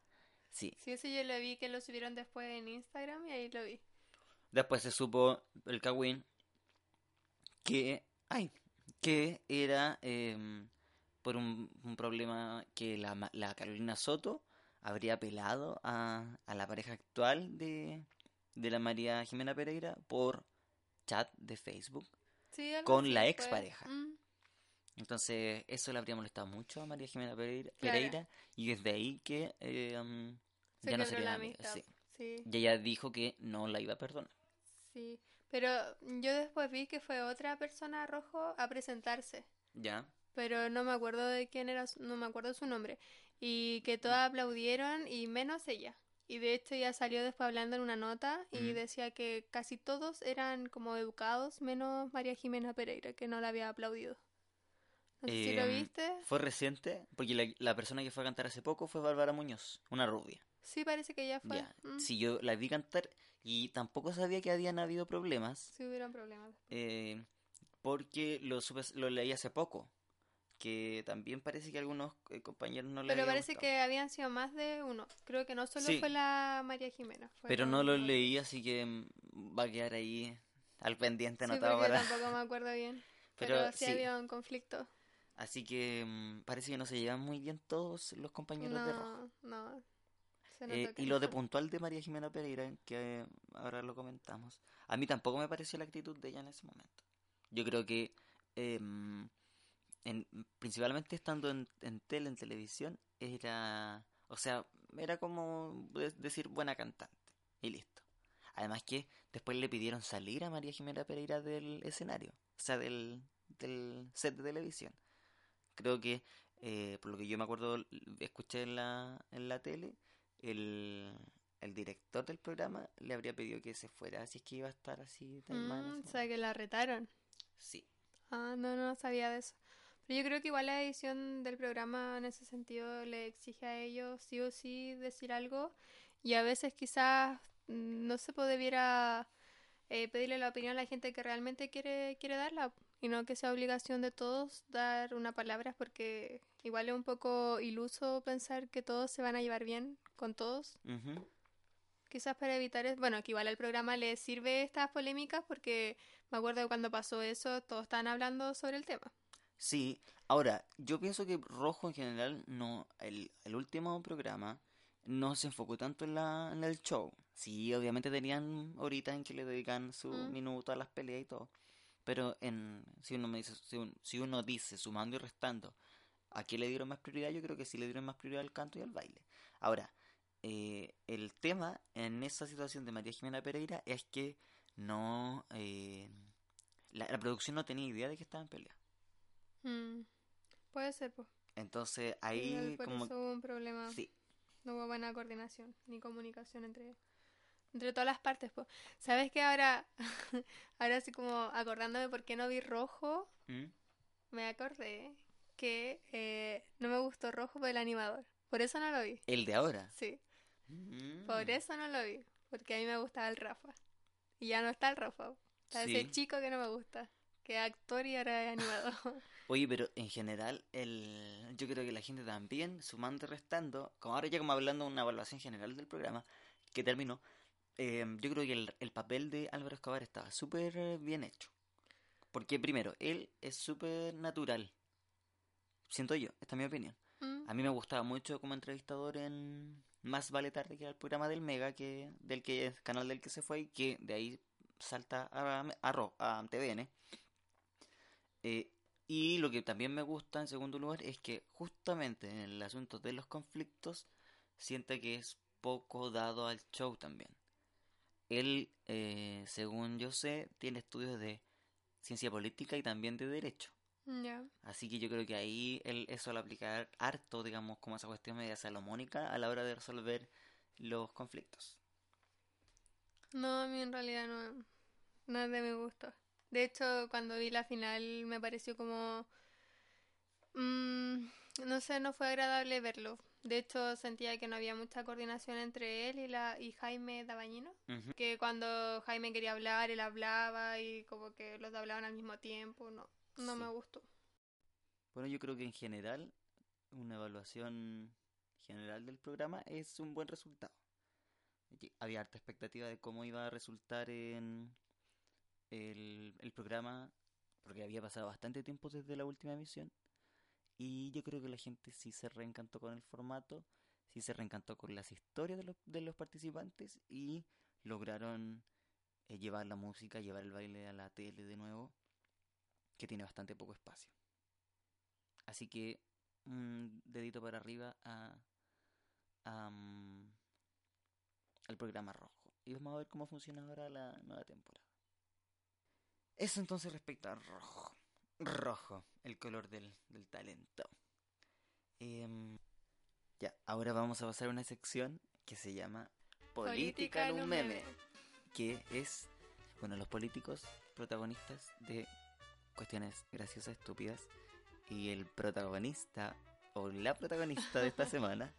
S1: Sí.
S2: Sí, eso yo lo vi que lo subieron después en Instagram y ahí lo vi.
S1: Después se supo el Kawin que, ay, que era em, por un, un problema que la, la Carolina Soto habría apelado a, a la pareja actual de, de la María Jimena Pereira por chat de Facebook.
S2: Sí,
S1: Con la expareja.
S2: Mm,
S1: Entonces eso le habría molestado mucho a María Jimena Pereira,
S2: Claro.
S1: Pereira, y desde ahí que em,
S2: se
S1: ya no amigas.
S2: amistad.
S1: Sí.
S2: Sí,
S1: Y ella dijo que no la iba a perdonar.
S2: sí. Pero yo después vi que fue otra persona rojo a presentarse.
S1: ¿Ya?
S2: pero no me acuerdo de quién era, no me acuerdo su nombre. Y que todas aplaudieron y menos ella. Y de hecho ella salió después hablando en una nota y
S1: Ujú.
S2: decía que casi todos eran como educados, menos María Jimena Pereira, que no la había aplaudido. No sé si lo
S1: Em,
S2: viste.
S1: Fue reciente, porque la, la persona que fue a cantar hace poco fue Bárbara Muñoz, una rubia.
S2: Sí, parece que ella fue.
S1: Ya,
S2: Mm,
S1: si yo la vi cantar y tampoco sabía que habían habido problemas,
S2: Sí hubieron problemas.
S1: eh, porque lo, supe- lo leí hace poco, que también parece que algunos eh, compañeros no le
S2: Pero parece
S1: gustado.
S2: que habían sido más de uno. Creo que no solo
S1: Sí.
S2: fue la María Jimena.
S1: Pero no lo leí, así que mm, va a quedar ahí al pendiente
S2: Sí,
S1: anotado para...
S2: tampoco me acuerdo bien. (laughs)
S1: Pero
S2: Pero, sí
S1: sí.
S2: había un conflicto.
S1: Así que mm, parece que no se llevan muy bien todos los compañeros de rojo.
S2: No. Se
S1: Eh,
S2: que
S1: y lo de puntual de María Jimena Pereira, que ahora lo comentamos, a mí tampoco me pareció la actitud de ella en ese momento. Yo creo que, en- principalmente estando en, en tele, en televisión, era, o sea, era como de- decir buena cantante y listo. Además que después le pidieron salir a María Jimena Pereira del escenario, o sea, del, del set de televisión. Creo que, eh, por lo que yo me acuerdo, escuché en la, en la tele, el, el director del programa le habría pedido que se fuera, si es que iba a estar así tan mal
S2: Mm,
S1: ese
S2: o sea, que la retaron.
S1: Sí,
S2: Ah, no, no sabía de eso. Pero yo creo que igual la edición del programa en ese sentido le exige a ellos sí o sí decir algo y a veces quizás mm, no se debiera eh, pedirle la opinión a la gente que realmente quiere, quiere darla y no que sea obligación de todos dar una palabra porque igual es un poco iluso pensar que todos se van a llevar bien con todos. Quizás para evitar, es- bueno, que igual al programa le sirve estas polémicas porque me acuerdo que cuando pasó eso todos estaban hablando sobre el tema.
S1: Sí, ahora, yo pienso que Rojo en general, no, el, el último programa no se enfocó tanto en, la, en el show. Sí, obviamente tenían horitas en que le dedican su
S2: Mm.
S1: minuto a las peleas y todo. Pero en, si uno me dice, si, un- si uno dice sumando y restando, ¿a qué le dieron más prioridad? Yo creo que sí le dieron más prioridad al canto y al baile. Ahora, eh, el tema en esa situación de María Jimena Pereira es que no, eh, la, la producción no tenía idea de que estaba en pelea.
S2: Mm, Puede ser, pues.
S1: Entonces ahí
S2: por
S1: como
S2: eso hubo un problema.
S1: sí,
S2: No hubo buena coordinación ni comunicación entre, entre todas las partes, pues. ¿Sabes qué? Ahora, (laughs) ahora así como acordándome por qué no vi rojo,
S1: ¿Mm?
S2: me acordé que eh, no me gustó rojo por el animador. Por eso no lo vi.
S1: el de ahora.
S2: Sí,
S1: Mm.
S2: por eso no lo vi. Porque a mí me gustaba el Rafa. Y ya no está el Rafa. Está
S1: Sí.
S2: ese chico que no me gusta. Que es actor y ahora es animador. (laughs)
S1: Oye, pero en general el yo creo que la gente también sumando y restando, como ahora ya como hablando de una evaluación general del programa que terminó, eh, yo creo que el, el papel de Álvaro Escobar estaba súper bien hecho. Porque primero, él es súper natural. Siento yo, esta es mi opinión.
S2: Mm,
S1: A mí me gustaba mucho como entrevistador en Más Vale Tarde, que era el programa del Mega, que del que es canal del que se fue y que de ahí salta a, a, a TVN. Eh, y lo que también me gusta en segundo lugar es que justamente en el asunto de los conflictos siente que es poco dado al show también. Él, eh, según yo sé, tiene estudios de ciencia política y también de derecho. Así que yo creo que ahí él, eso lo aplicar harto, digamos, como esa cuestión media salomónica a la hora de resolver los conflictos.
S2: No, a mí en realidad no, no es de mi gusto. De hecho, cuando vi la final me pareció como... mm, no sé, no fue agradable verlo. De hecho, sentía que no había mucha coordinación entre él y, la, y Jaime Dabañino. Que cuando Jaime quería hablar, él hablaba y como que los dos hablaban al mismo tiempo. No, no
S1: Sí.
S2: me gustó.
S1: Bueno, yo creo que en general, una evaluación general del programa es un buen resultado. Había harta expectativa de cómo iba a resultar en el, el programa, porque había pasado bastante tiempo desde la última emisión. Y yo creo que la gente sí se reencantó con el formato, sí se reencantó con las historias de los, de los participantes y lograron eh, llevar la música, llevar el baile a la tele de nuevo, que tiene bastante poco espacio. Así que un dedito para arriba a, mm, al programa rojo. Y vamos a ver cómo funciona ahora la nueva temporada. Eso entonces respecto a rojo. Rojo, el color del, del talento. Em, ya, ahora vamos a pasar a una sección que se llama Política en un meme. Que es, bueno, los políticos protagonistas de cuestiones graciosas, estúpidas. Y el protagonista, o la protagonista de esta (laughs) semana,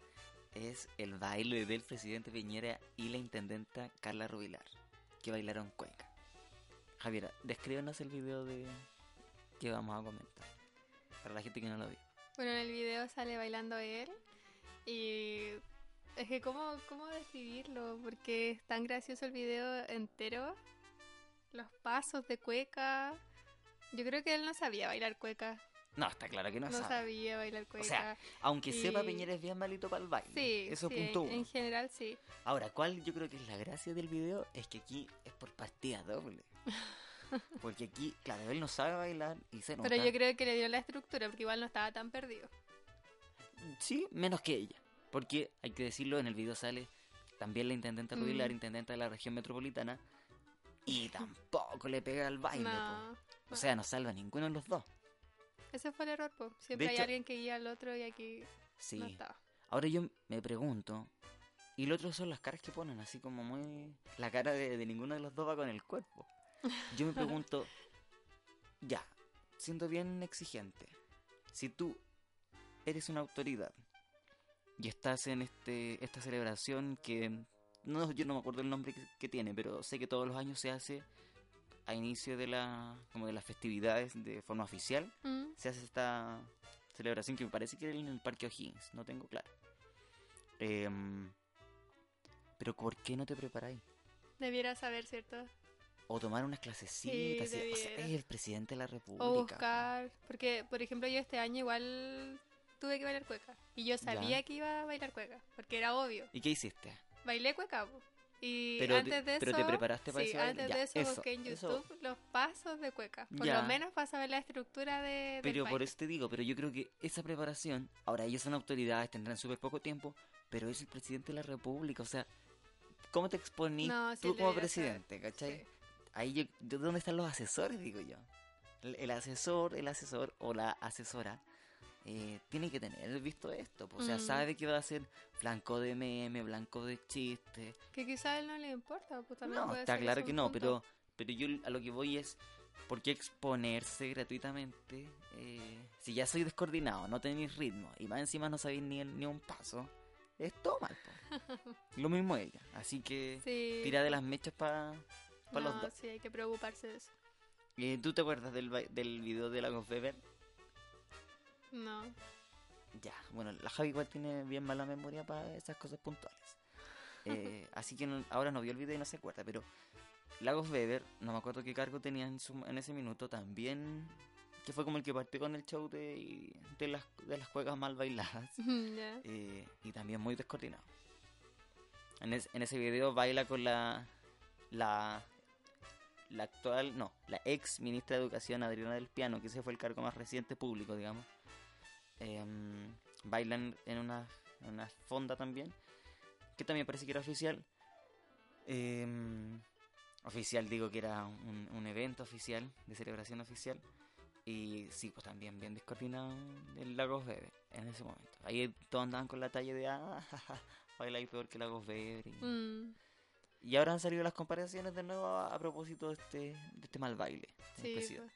S1: es el baile del presidente Piñera y la intendenta Carla Rubilar, que bailaron cueca. Javiera, descríbenos el video de que vamos a comentar, para la gente que no lo vio.
S2: Bueno, en el video sale bailando él y es que cómo, cómo describirlo, porque es tan gracioso el video entero, los pasos de cueca. Yo creo que él no sabía bailar cueca,
S1: No, está claro que no,
S2: no,
S1: sabe.
S2: sabía bailar cueca.
S1: sea, Aunque
S2: Y-
S1: sepa Piñera es bien malito para el baile.
S2: sí,
S1: Eso
S2: sí, en, general sí.
S1: Ahora, ¿cuál yo creo que es la gracia del video? Es que aquí es por partida doble. (laughs) Porque aquí, claro, él no sabe bailar y se nota.
S2: Pero yo creo que le dio la estructura, porque igual no estaba tan perdido.
S1: Sí, menos que ella. Porque, hay que decirlo, en el video sale también la intendenta Rubilar,
S2: Mm.
S1: intendenta de la región metropolitana, y (laughs) tampoco le pega al baile.
S2: no,
S1: O sea, no salva ninguno de los dos.
S2: ese fue el error, po. Siempre hay
S1: hecho-
S2: alguien que guía al otro y aquí
S1: Sí.
S2: no estaba.
S1: Ahora yo me pregunto, y lo otro son las caras que ponen, así como muy... La cara de, de ninguno de los dos va con el cuerpo. (laughs) Yo me pregunto, ya, siendo bien exigente, si tú eres una autoridad y estás en este esta celebración que no yo no me acuerdo el nombre que, que tiene, pero sé que todos los años se hace a inicio de la como de las festividades de forma oficial
S2: Mm,
S1: se hace esta celebración que me parece que era en el Parque O'Higgins, no tengo claro. Em, pero ¿por qué no te preparáis?
S2: Debiera saber, ¿cierto?
S1: O tomar unas clasecitas.
S2: Sí,
S1: o sea, es el presidente de la República.
S2: O buscar, porque por ejemplo yo este año igual tuve que bailar cueca. Y yo sabía
S1: Ya.
S2: que iba a bailar cueca, porque era obvio.
S1: ¿Y qué hiciste?
S2: Bailé cueca. po. Y
S1: Pero te-
S2: antes de eso...
S1: pero te preparaste para
S2: sí,
S1: ese baile.
S2: antes de eso,
S1: eso,
S2: busqué en
S1: eso.
S2: YouTube los pasos de cueca. Por
S1: Ya.
S2: lo menos para saber la estructura de, del
S1: Pero por eso te digo, pero yo creo que esa preparación, ahora ellos son autoridades, tendrán súper poco tiempo, pero es el presidente de la República, o sea, ¿cómo te exponís
S2: No, sí,
S1: tú como presidente, cachai?
S2: Sí.
S1: Ahí yo, ¿de ¿dónde están los asesores? Digo yo. El, el asesor, el asesor o la asesora eh, tiene que tener visto esto. pues, O sea,
S2: Mm.
S1: sabe que va a ser blanco de meme, blanco de chiste.
S2: Que quizá a él no le importa. Pues
S1: No,
S2: puede
S1: está claro que no,
S2: punto.
S1: pero, pero yo a lo que voy es, ¿por qué exponerse gratuitamente eh, si ya soy descoordinado, no tenéis ritmo y más encima no sabéis ni, ni un paso? Es todo mal, po. (laughs) Lo mismo ella. Así que
S2: Sí.
S1: tira de las mechas para
S2: No,
S1: dos.
S2: sí, hay que preocuparse de eso.
S1: Eh, ¿Tú te acuerdas del, del video de Lagos Weber?
S2: No.
S1: Ya, bueno, la Javi igual tiene bien mala memoria para esas cosas puntuales. (laughs) Eh, así que no- ahora no vio el video y no se acuerda, pero Lagos Weber, no me acuerdo qué cargo tenía en, su- en ese minuto, también, que fue como el que partió con el show de, de, las, de las juegas mal bailadas, (laughs) eh, y también muy descoordinado. En, es- en ese video baila con la, la, la actual, no, la ex ministra de Educación, Adriana del Piano, que ese fue el cargo más reciente público, digamos. Em, bailan en una, en una fonda también, que también parece que era oficial. Em, oficial, digo que era un, un evento oficial, de celebración oficial. Y sí, pues también bien descoordinado el Lagos Bebe en ese momento. Ahí todos andaban con la talla de, ah, (laughs) jaja, bailáis peor que Lagos Bebe. Y,
S2: Mm,
S1: y ahora han salido las comparaciones de nuevo a, a propósito de este, de este mal baile
S2: Sí,
S1: presidente.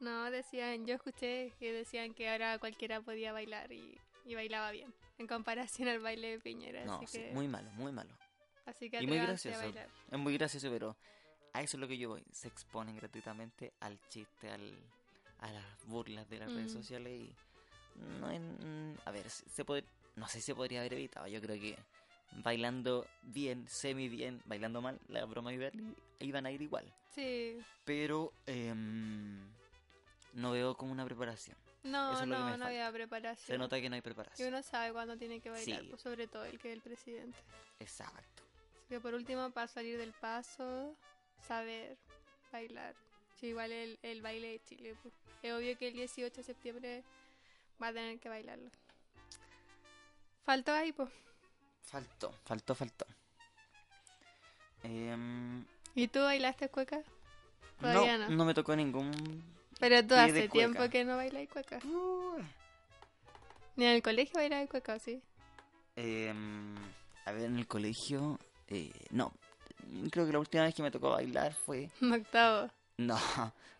S2: No, decían, yo escuché que decían que ahora cualquiera podía bailar y, y bailaba bien, en comparación al baile de Piñera.
S1: No,
S2: así
S1: sí,
S2: que,
S1: muy malo, muy malo.
S2: así que
S1: y muy
S2: atrévanse a
S1: gracioso.
S2: bailar.
S1: Es muy gracioso, pero a eso es lo que yo voy. Se exponen gratuitamente al chiste, al, a las burlas de las redes
S2: Mm.
S1: sociales y no en- a ver, se puede, no sé si se podría haber evitado, yo creo que bailando bien, semi bien, bailando mal, las bromas iban, iban a ir igual,
S2: Sí.
S1: pero em, no veo como una preparación,
S2: No,
S1: Eso es lo que
S2: no,
S1: me
S2: no había preparación.
S1: se nota que no hay
S2: Y
S1: preparación,
S2: uno sabe cuándo tiene que bailar,
S1: Sí.
S2: pues, sobre todo el que es el presidente.
S1: exacto,
S2: Así que por último, para salir del paso, saber bailar. Sí, igual el, el baile de Chile. pues. Es obvio que el 18 de septiembre va a tener que bailarlo. Faltó ahí, pues.
S1: Faltó, faltó, faltó. Em,
S2: ¿Y tú bailaste cueca? Todavía no.
S1: no me tocó ningún
S2: Pero tú hace tiempo que no bailas cueca.
S1: Uh,
S2: Ni en el colegio bailas cueca, ¿o sí?
S1: Em, a ver, en el colegio, eh, no. Creo que la última vez que me tocó bailar fue. (laughs)
S2: En octavo.
S1: No,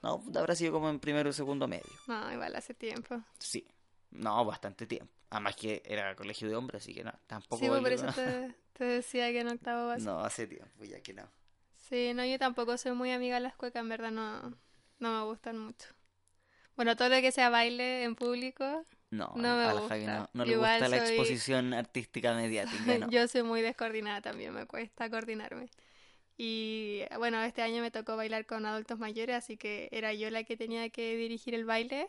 S1: no, habrá sido como en primero o segundo medio.
S2: No, igual hace tiempo.
S1: Sí, no, bastante tiempo. Además que era colegio de hombres, así que no, tampoco.
S2: sí, pues por eso
S1: ¿no?
S2: te, te decía que en octavo (laughs) básico.
S1: No, hace tiempo, ya que no.
S2: Sí, no, yo tampoco soy muy amiga de las cuecas, en verdad no, no me gustan mucho. Bueno, todo lo que sea baile en público,
S1: No,
S2: No
S1: a
S2: me
S1: la Javi
S2: gusta.
S1: no, no le gusta la
S2: soy-
S1: exposición artística mediática, no. (laughs)
S2: yo soy muy descoordinada también, me cuesta coordinarme. Y bueno, este año me tocó bailar con adultos mayores, así que era yo la que tenía que dirigir el baile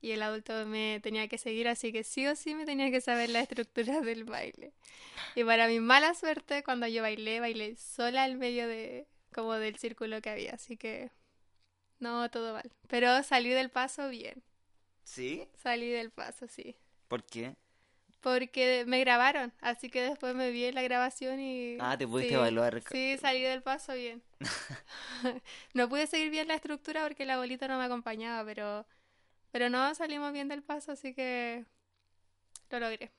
S2: y el adulto me tenía que seguir, así que sí o sí me tenía que saber la estructura (laughs) del baile. Y para mi mala suerte, cuando yo bailé, bailé sola al medio de como del círculo que había, así que no, todo mal. Pero salí del paso bien,
S1: ¿Sí?
S2: salí del paso, sí.
S1: ¿Por qué?
S2: Porque me grabaron, así que después me vi en la grabación y...
S1: Ah, te pudiste
S2: sí,
S1: evaluar.
S2: Sí, salí del paso bien. (laughs) (laughs) no pude seguir bien la estructura porque la bolita no me acompañaba, pero... Pero no, salimos bien del paso, así que lo logré.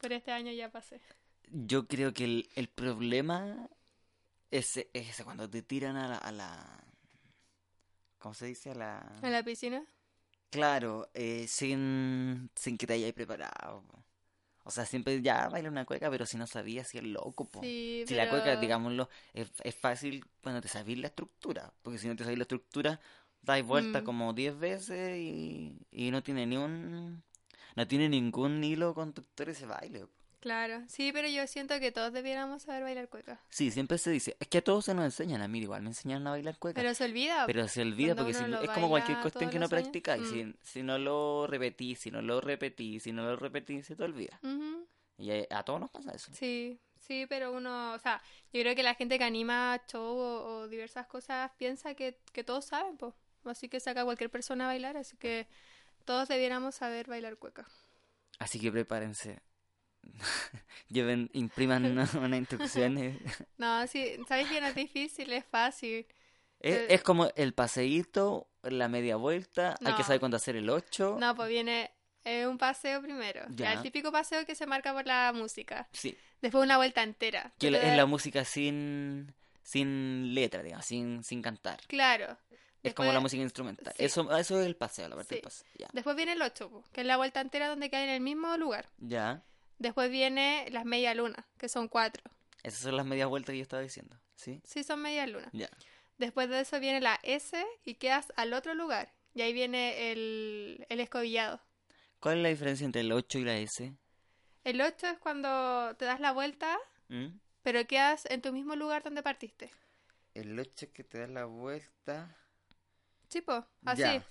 S2: Por este año ya pasé.
S1: Yo creo que el, el problema es, es ese, cuando te tiran a la, a la... ¿Cómo se dice? A la...
S2: ¿En la piscina?
S1: Claro, eh, sin, sin que te hayas preparado. O sea, siempre ya baila una cueca, pero si no sabías, si es loco, po.
S2: Sí,
S1: Si la cueca, digámoslo, es, es fácil cuando te sabís la estructura. Porque si no te sabís la estructura, dais vuelta
S2: Mm.
S1: como 10 veces y, y no tiene ni un... No tiene ningún hilo conductor ese baile.
S2: Claro, sí, pero yo siento que todos debiéramos saber bailar cueca.
S1: Sí, siempre se dice, es que a todos se nos enseñan, a mí igual me enseñaron a bailar cueca.
S2: Pero se olvida.
S1: Pero se olvida porque si, es como cualquier cuestión que no practicáis.
S2: Mm.
S1: Si, si no lo repetís, si no lo repetís, si no lo repetís, se te olvida. Y a, a todos nos pasa eso.
S2: Sí, sí, pero uno, o sea, yo creo que la gente que anima show o, o diversas cosas piensa que, que todos saben, pues. Así que saca a cualquier persona a bailar, así que todos debiéramos saber bailar cueca.
S1: Así que prepárense. (laughs) Lleven, impriman una- (laughs) unas instrucciones. (laughs)
S2: No, sí, sabes que no es difícil, es fácil.
S1: Es,
S2: Eh,
S1: es como el paseíto, la media vuelta, hay que
S2: No.
S1: saber cuándo hacer el 8.
S2: No, pues viene eh, un paseo primero. Ya, el típico paseo que se marca por la música.
S1: Sí,
S2: Después una vuelta entera.
S1: que es la música sin, sin letra, digamos, sin, sin cantar.
S2: Claro.
S1: Es como la música instrumental.
S2: sí.
S1: Eso, eso es el paseo, la parte del
S2: Sí.
S1: paseo. Ya.
S2: Después viene el 8, que es la vuelta entera donde queda en el mismo lugar.
S1: ya.
S2: Después viene las media luna, que son cuatro.
S1: Esas son las medias vueltas que yo estaba diciendo. ¿Sí?
S2: Sí, son media luna.
S1: Ya.
S2: Después de eso viene la S y quedas al otro lugar. Y ahí viene el, el escobillado.
S1: ¿Cuál es la diferencia entre el 8 y la S?
S2: El 8 es cuando te das la vuelta,
S1: ¿Mm?
S2: pero quedas en tu mismo lugar donde partiste.
S1: El 8 que te da la vuelta.
S2: Sí, po, así.
S1: Ya.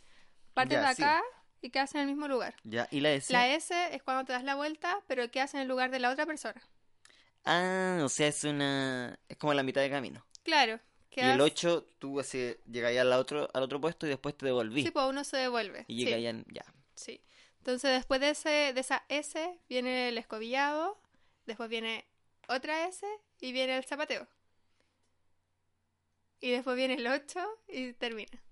S2: Partes
S1: Ya,
S2: de
S1: sí.
S2: acá y quedas en el mismo lugar.
S1: Ya. ¿Y la S?
S2: La S es cuando te das la vuelta, pero quedas en el lugar de la otra persona.
S1: Ah, o sea, es una. Es como la mitad de camino.
S2: Claro.
S1: Y
S2: Quedas...
S1: el 8, tú así llegáis al otro, al otro puesto y después te devolví.
S2: Pues uno se devuelve.
S1: y
S2: sí.
S1: llegáis Ya.
S2: Sí. Entonces después de ese, de esa S viene el escobillado, después viene otra S y viene el zapateo. Y después viene el 8 y termina.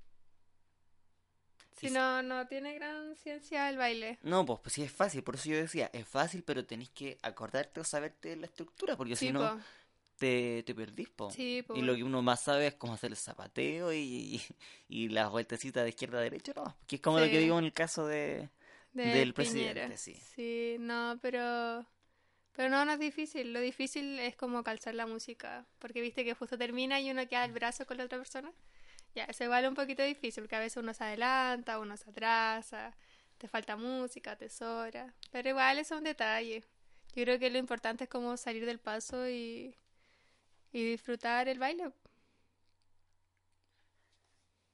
S2: Si no, no tiene gran ciencia el baile.
S1: No, pues, pues sí es fácil, por eso yo decía, es fácil, pero tenés que acordarte o saberte la estructura, porque
S2: Sí,
S1: si no, te, te perdís, po.
S2: Sí, po.
S1: Y lo que uno más sabe es cómo hacer el zapateo y, y, las vueltecitas de izquierda a derecha, ¿no? Que es como lo que digo en el caso de...
S2: de
S1: del
S2: Piñera.
S1: presidente, sí.
S2: Sí, no, pero... Pero no, no es difícil. Lo difícil es como calzar la música. Porque viste que justo termina y uno queda el brazo con la otra persona. Ya, eso igual es un poquito difícil, porque a veces uno se adelanta, uno se atrasa, te falta música, te sobra. Pero igual es un detalle. Yo creo que lo importante es como salir del paso y, y disfrutar el baile.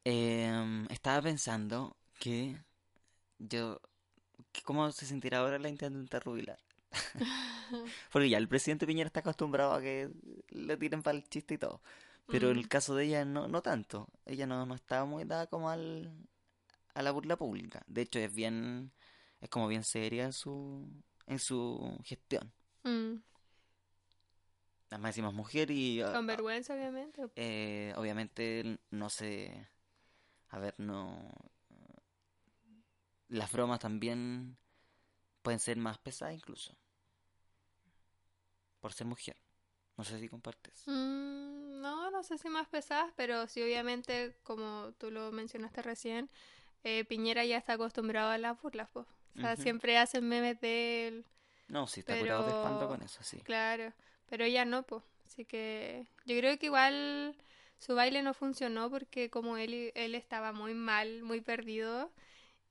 S1: Em, estaba pensando que yo... ¿Cómo se sentirá ahora la intendente rubilar? (laughs) (laughs) Porque ya el presidente Piñera está acostumbrado a que le tiren para el chiste y todo. Pero en
S2: Mm,
S1: el caso de ella no, no tanto. Ella no, no estaba muy dada como al, a la burla pública. De hecho es bien, es como bien seria en su, en su gestión.
S2: mm.
S1: Además decimos mujer y ah,
S2: Con vergüenza, obviamente.
S1: eh, obviamente no sé, a ver, no, las bromas también pueden ser más pesadas incluso, por ser mujer. No sé si compartes.
S2: Mm, no, no sé si más pesadas, pero sí, obviamente, como tú lo mencionaste recién, eh, Piñera ya está acostumbrado a las burlas, pues. O sea, siempre hacen memes de él,
S1: No, sí, está curado de espanto
S2: pero
S1: con eso, sí.
S2: claro, pero ella no, pues. Así que yo creo que igual su baile no funcionó porque como él, él estaba muy mal, muy perdido,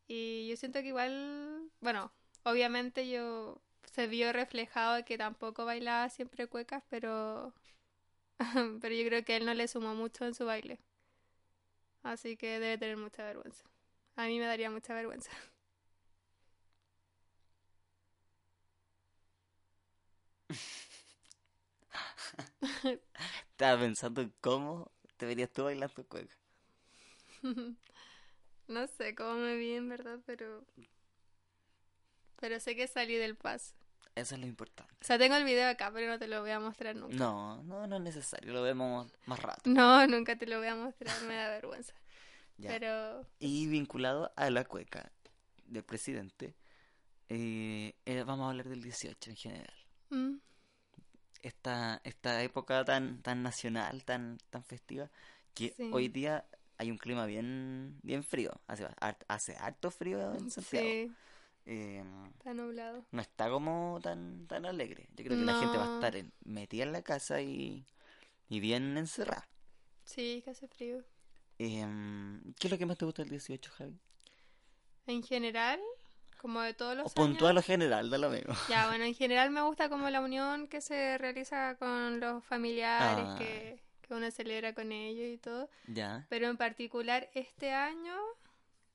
S2: y yo siento que igual, bueno, obviamente yo se vio reflejado que tampoco bailaba siempre cuecas, pero (laughs) pero yo creo que él no le sumó mucho en su baile. Así que debe tener mucha vergüenza. A mí me daría mucha vergüenza. (laughs)
S1: Estaba pensando en cómo te verías tú bailando cueca. (laughs)
S2: No sé cómo me vi en verdad, pero pero sé que salí del paso.
S1: Eso es lo importante.
S2: O sea, tengo el video acá, pero no te lo voy a mostrar nunca.
S1: No, no, no es necesario, lo vemos más rato.
S2: No, nunca te lo voy a mostrar, me da (laughs) vergüenza.
S1: Ya.
S2: Pero
S1: Y vinculado a la cueca del presidente, eh, eh, vamos a hablar del 18 en general.
S2: mm,
S1: Esta, esta época tan, tan nacional, tan, tan festiva, que
S2: Sí.
S1: hoy día hay un clima bien, bien frío. Hace, hace harto frío en Santiago.
S2: sí,
S1: Eh,
S2: está nublado.
S1: no está como tan, tan alegre. Yo creo que la gente va a
S2: No.
S1: estar en- metida en la casa y, y bien encerrada.
S2: Sí, que hace frío.
S1: Em, ¿qué es lo que más te gusta del 18, Javi?
S2: En general, como de todos
S1: O
S2: los
S1: puntual
S2: años.
S1: o general, da lo mismo.
S2: Ya, bueno, en general me gusta como la unión que se realiza con los familiares,
S1: Ah.
S2: que, que uno celebra con ellos y todo.
S1: Ya.
S2: Pero en particular este año,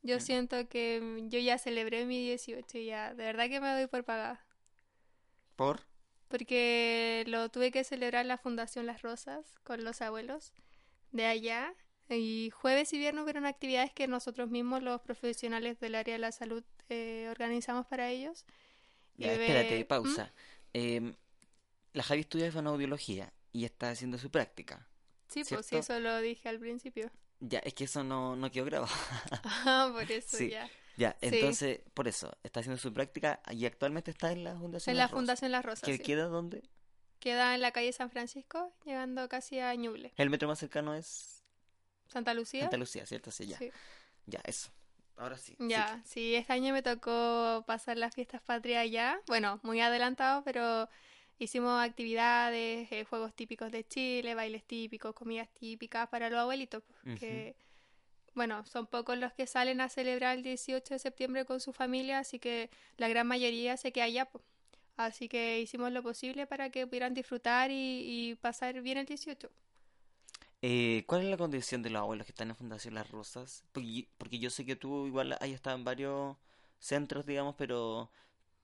S2: yo siento que mm, yo ya celebré mi 18 y ya, de verdad que me doy por pagada.
S1: ¿Por?
S2: Porque lo tuve que celebrar en la Fundación Las Rosas con los abuelos de allá. Y jueves y viernes hubieron actividades que nosotros mismos, los profesionales del área de la salud, eh, organizamos para ellos. Y
S1: Ya,
S2: ve-
S1: espérate, pausa. Em, la Javi estudia fonoaudiología y está haciendo su práctica.
S2: Sí, pues sí, eso lo dije al principio.
S1: Ya, es que eso no, no quedó grabado. (laughs)
S2: Ah, por eso
S1: Sí.
S2: ya.
S1: Ya,
S2: Sí.
S1: entonces, por eso, está haciendo su práctica y actualmente está en la Fundación
S2: En la
S1: Las.
S2: Fundación Las Rosas.
S1: ¿Que
S2: sí.
S1: queda dónde?
S2: Queda en la calle San Francisco, llegando casi a Ñuble.
S1: El metro más cercano es
S2: Santa Lucía.
S1: Santa Lucía, ¿cierto? Sí, ya.
S2: Sí.
S1: Ya, eso. Ahora sí.
S2: Ya, sí, este año me tocó pasar las fiestas patrias allá. Bueno, muy adelantado, pero hicimos actividades, eh, juegos típicos de Chile, bailes típicos, comidas típicas para los abuelitos, pues,
S1: Ujú.
S2: que, bueno, son pocos los que salen a celebrar el 18 de septiembre con su familia, así que la gran mayoría se queda allá, pues. Así que hicimos lo posible para que pudieran disfrutar y, y pasar bien el 18.
S1: Eh, ¿cuál es la condición de los abuelos que están en Fundación Las Rosas? Porque, porque yo sé que tú igual has estado en varios centros, digamos, pero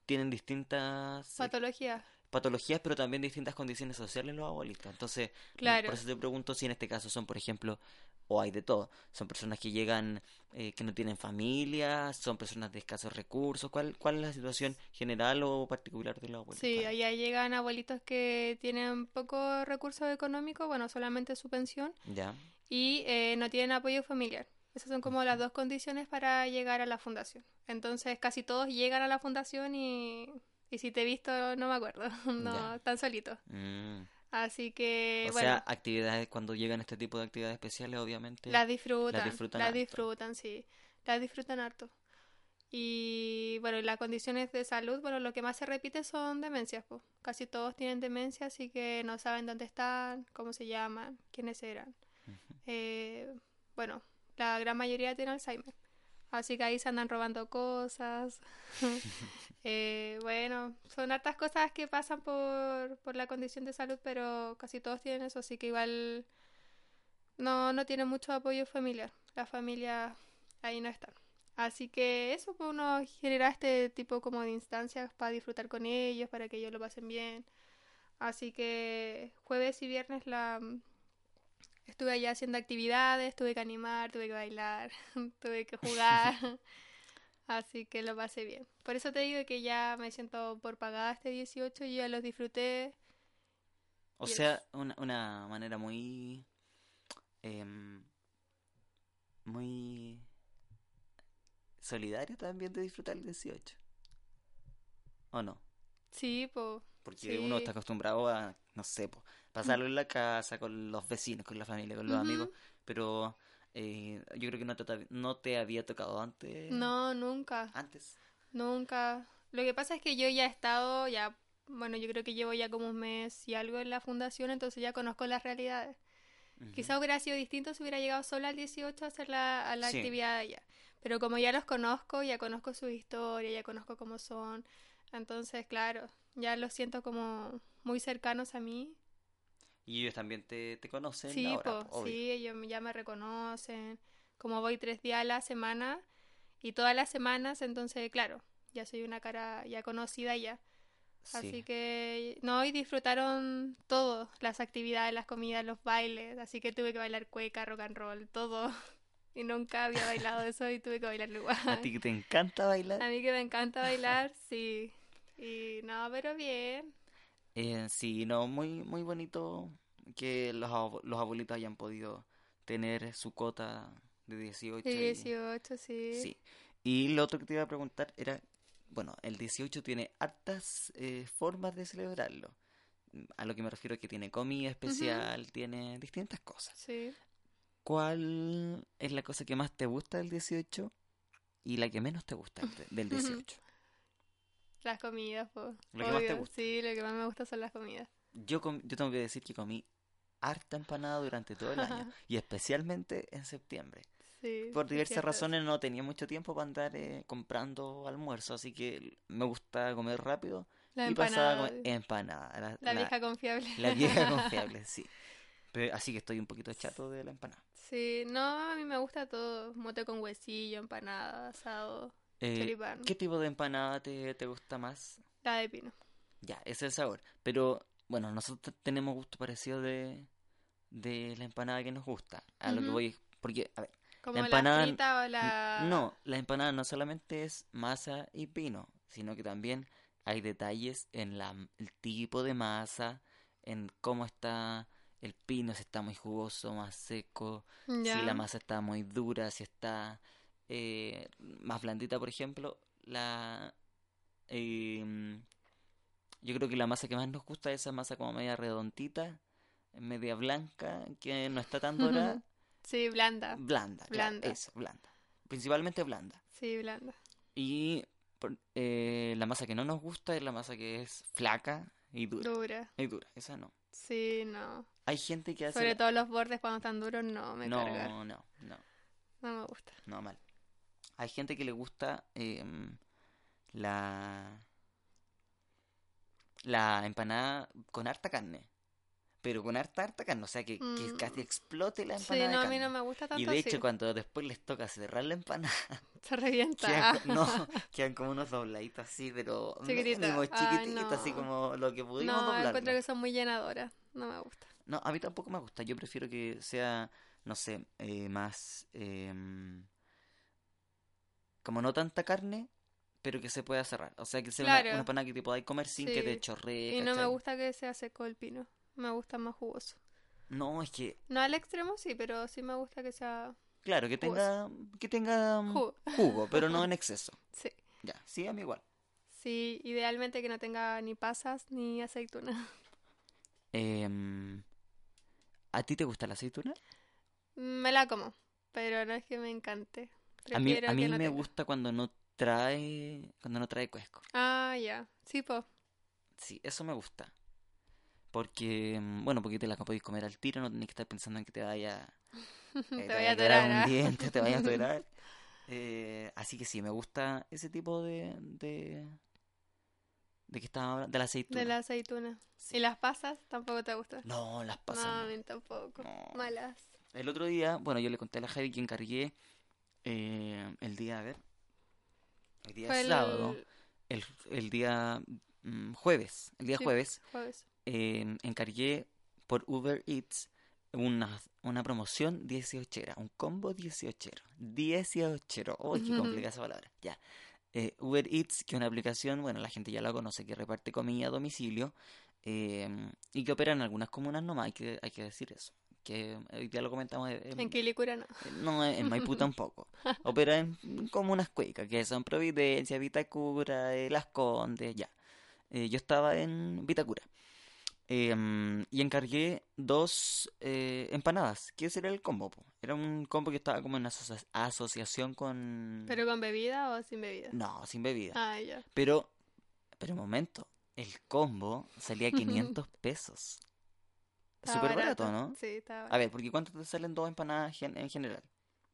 S1: tienen distintas eh,
S2: Patología.
S1: Patologías, pero también distintas condiciones sociales los abuelitos. Entonces,
S2: Claro.
S1: por eso te pregunto si en este caso son, por ejemplo, o hay de todo, son personas que llegan, eh, que no tienen familia, son personas de escasos recursos. ¿Cuál, cuál es la situación general o particular de los abuelitos?
S2: Sí, allá llegan abuelitos que tienen pocos recursos económicos, bueno, solamente su pensión,
S1: Ya.
S2: y eh, no tienen apoyo familiar. Esas son como las dos condiciones para llegar a la fundación. Entonces, casi todos llegan a la fundación y, y si te he visto, no me acuerdo, (laughs) no,
S1: Ya.
S2: están solitos.
S1: Mm.
S2: Así que,
S1: O
S2: bueno,
S1: sea, actividades, cuando llegan este tipo de actividades especiales, obviamente.
S2: las disfrutan,
S1: las disfrutan
S2: las disfrutan, sí, las disfrutan harto. Y bueno, las condiciones de salud, bueno, lo que más se repite son demencias, pues. Casi todos tienen demencia, así que no saben dónde están, cómo se llaman, quiénes eran.
S1: Ujú.
S2: Eh, bueno, la gran mayoría tiene Alzheimer. Así que ahí se andan robando cosas. (laughs) Eh, bueno, son hartas cosas que pasan por, por la condición de salud, pero casi todos tienen eso, así que igual no, no tienen mucho apoyo familiar. La familia ahí no está. Así que eso, pues uno genera este tipo como de instancias para disfrutar con ellos, para que ellos lo pasen bien. Así que jueves y viernes la estuve allá haciendo actividades, tuve que animar, tuve que bailar, (laughs) tuve que jugar. (laughs) Así que lo pasé bien. Por eso te digo que ya me siento por pagada este 18 y ya los disfruté.
S1: O sea, una, una manera muy... em, muy solidaria también de disfrutar el 18. ¿O no?
S2: Sí, pues.
S1: Porque uno está acostumbrado a, no sé, po, pasarlo en la casa, con los vecinos, con la familia, con los amigos, pero eh, yo creo que no te, no te había tocado antes.
S2: No, nunca.
S1: Antes.
S2: Nunca. Lo que pasa es que yo ya he estado, ya, bueno, yo creo que llevo ya como un mes y algo en la fundación, entonces ya conozco las realidades.
S1: Ujú.
S2: Quizá hubiera sido distinto si hubiera llegado sola al 18 a hacer la, a la
S1: Sí.
S2: actividad allá. Pero como ya los conozco, ya conozco su historia, ya conozco cómo son, entonces, claro, ya los siento como muy cercanos a mí.
S1: Y ellos también te, te conocen
S2: Sí,
S1: ahora,
S2: po, sí, ellos ya me reconocen, como voy tres días a la semana y todas las semanas, entonces, claro, ya soy una cara ya conocida ya. Así
S1: Sí.
S2: que, no, y disfrutaron todo, las actividades, las comidas, los bailes, así que tuve que bailar cueca, rock and roll, todo. (laughs) Y nunca había bailado eso y tuve que bailarlo igual.
S1: ¿A ti que te encanta bailar?
S2: A mí que me encanta bailar, sí. Y no, pero bien.
S1: Eh, sí, no, muy, muy bonito que los, abu- los abuelitos hayan podido tener su cota de 18.
S2: Y
S1: y-
S2: 18, sí.
S1: Sí. Y lo otro que te iba a preguntar era, bueno, el 18 tiene hartas eh, formas de celebrarlo. A lo que me refiero es que tiene comida especial, tiene distintas cosas.
S2: Sí.
S1: ¿Cuál es la cosa que más te gusta del 18 y la que menos te gusta del- del 18?
S2: Las comidas, pues.
S1: Lo que más te gusta.
S2: Sí, lo que más me gusta son las comidas.
S1: Yo, com- yo tengo que decir que comí harta empanada durante todo el (laughs) año y especialmente en septiembre.
S2: Sí.
S1: Por diversas razones no tenía mucho tiempo para andar eh, comprando almuerzo, así que me gusta comer rápido
S2: La
S1: y pasaba
S2: empanada.
S1: comer empanada. La,
S2: La
S1: la-
S2: vieja confiable.
S1: la vieja (laughs) confiable, sí. Pero, así que estoy un poquito chato de la empanada.
S2: Sí, no, a mí me gusta todo. Mote con huesillo, empanada, asado,
S1: Eh. ¿qué tipo de empanada te, te gusta más?
S2: La de pino.
S1: Ya, ese es el sabor. Pero bueno, nosotros tenemos gusto parecido de, de la empanada que nos gusta. A lo que voy, porque, a ver,
S2: Como
S1: empanada-
S2: la frita o la...
S1: no, la empanada no solamente es masa y pino, sino que también hay detalles en la, el tipo de masa, en cómo está el pino, si está muy jugoso, más seco,
S2: Ya.
S1: si la masa está muy dura, si está eh, más blandita, por ejemplo, la em, yo creo que la masa que más nos gusta es esa masa como media redondita, media blanca, que no está tan dorada, (laughs)
S2: Sí, blanda.
S1: blanda, claro,
S2: Blanda.
S1: eso, blanda, principalmente blanda.
S2: Sí, blanda.
S1: Y eh, la masa que no nos gusta es la masa que es flaca y dura.
S2: Dura.
S1: Y dura, esa no.
S2: Sí, no.
S1: Hay gente que hace
S2: Sobre todo los bordes cuando están duros, no, me
S1: no, no, no,
S2: No me gusta.
S1: no mal. Hay gente que le gusta em, la la empanada con harta carne, pero con harta harta carne, o sea que, que
S2: Mm.
S1: casi explote la
S2: Sí,
S1: empanada de
S2: no, a mí no me gusta tanto
S1: Y de hecho
S2: así.
S1: cuando después les toca cerrar la empanada, (laughs)
S2: Se revienta.
S1: quedan, no, (laughs) quedan como unos dobladitos así, pero mínimos, chiquititos, así
S2: no.
S1: como lo que pudimos
S2: No,
S1: doblarlo.
S2: encuentro que son muy llenadoras. No me gusta.
S1: No, a mí tampoco me gusta. Yo prefiero que sea, no sé, eh, más... em, como no tanta carne, pero que se pueda cerrar. O sea, que sea una,
S2: Claro.
S1: una empanada que te podáis comer sin que te chorree,
S2: Y no me gusta que sea seco el pino. Me gusta más jugoso.
S1: No, es que,
S2: No al extremo, sí, pero sí me gusta que sea
S1: claro, que tenga, que tenga mm,
S2: jugo.
S1: jugo, pero no (laughs) en exceso.
S2: Sí.
S1: Ya, sí, a mí igual.
S2: Sí, idealmente que no tenga ni pasas ni aceituna.
S1: Em, ¿a ti te gusta la aceituna?
S2: Me la como, pero no es que me encante.
S1: A mí, a mí me
S2: tenga.
S1: gusta cuando no trae, cuando no trae cuesco.
S2: Ah, ya. Sí, po.
S1: Sí, eso me gusta. Porque, mm, bueno, porque te la podéis comer al tiro, no tenés que estar pensando en que te vaya, (laughs) eh,
S2: Te
S1: te
S2: vaya a
S1: a
S2: atorar,
S1: un
S2: ¿ah?
S1: diente, te vaya a (laughs) atorar. Eh, así que sí, me gusta ese tipo de, de, de que estaba hablando, de la aceituna.
S2: De la aceituna.
S1: Sí.
S2: ¿Y las pasas? Tampoco te gustan.
S1: No, las
S2: No,
S1: pasas
S2: a
S1: no.
S2: mí tampoco.
S1: No.
S2: Malas.
S1: El otro día, bueno, yo le conté a la Javi que encargué eh, el día, a ver, el día
S2: Fue
S1: sábado, el, el día mm, jueves, el día
S2: Sí.
S1: jueves,
S2: jueves.
S1: eh, encargué por Uber Eats una, una promoción 18era, un combo 18ero, 18ero, uy, qué complicada esa palabra, ya. Eh, Uber Eats, que es una aplicación, bueno, la gente ya la conoce, que reparte comida a domicilio eh, y que opera en algunas comunas nomás, hay que, hay que decir eso. Que hoy ya lo comentamos eh,
S2: En Quilicura no.
S1: no, en (laughs) Maipú tampoco. Opera en comunas cuicas, que son Providencia, Vitacura, eh, Las Condes, ya. Eh, yo estaba en Vitacura. Em, y encargué dos eh, empanadas, ese era el combo. po. Era un combo que estaba como en asocia- asociación con...
S2: ¿Pero con bebida o sin bebida?
S1: No, sin bebida.
S2: Ah, ya.
S1: Pero, pero un momento, el combo salía (laughs) a 500 pesos. Súper barato, ¿no?
S2: Sí,
S1: A
S2: barato.
S1: ver, porque ¿cuánto te salen dos empanadas gen- en general?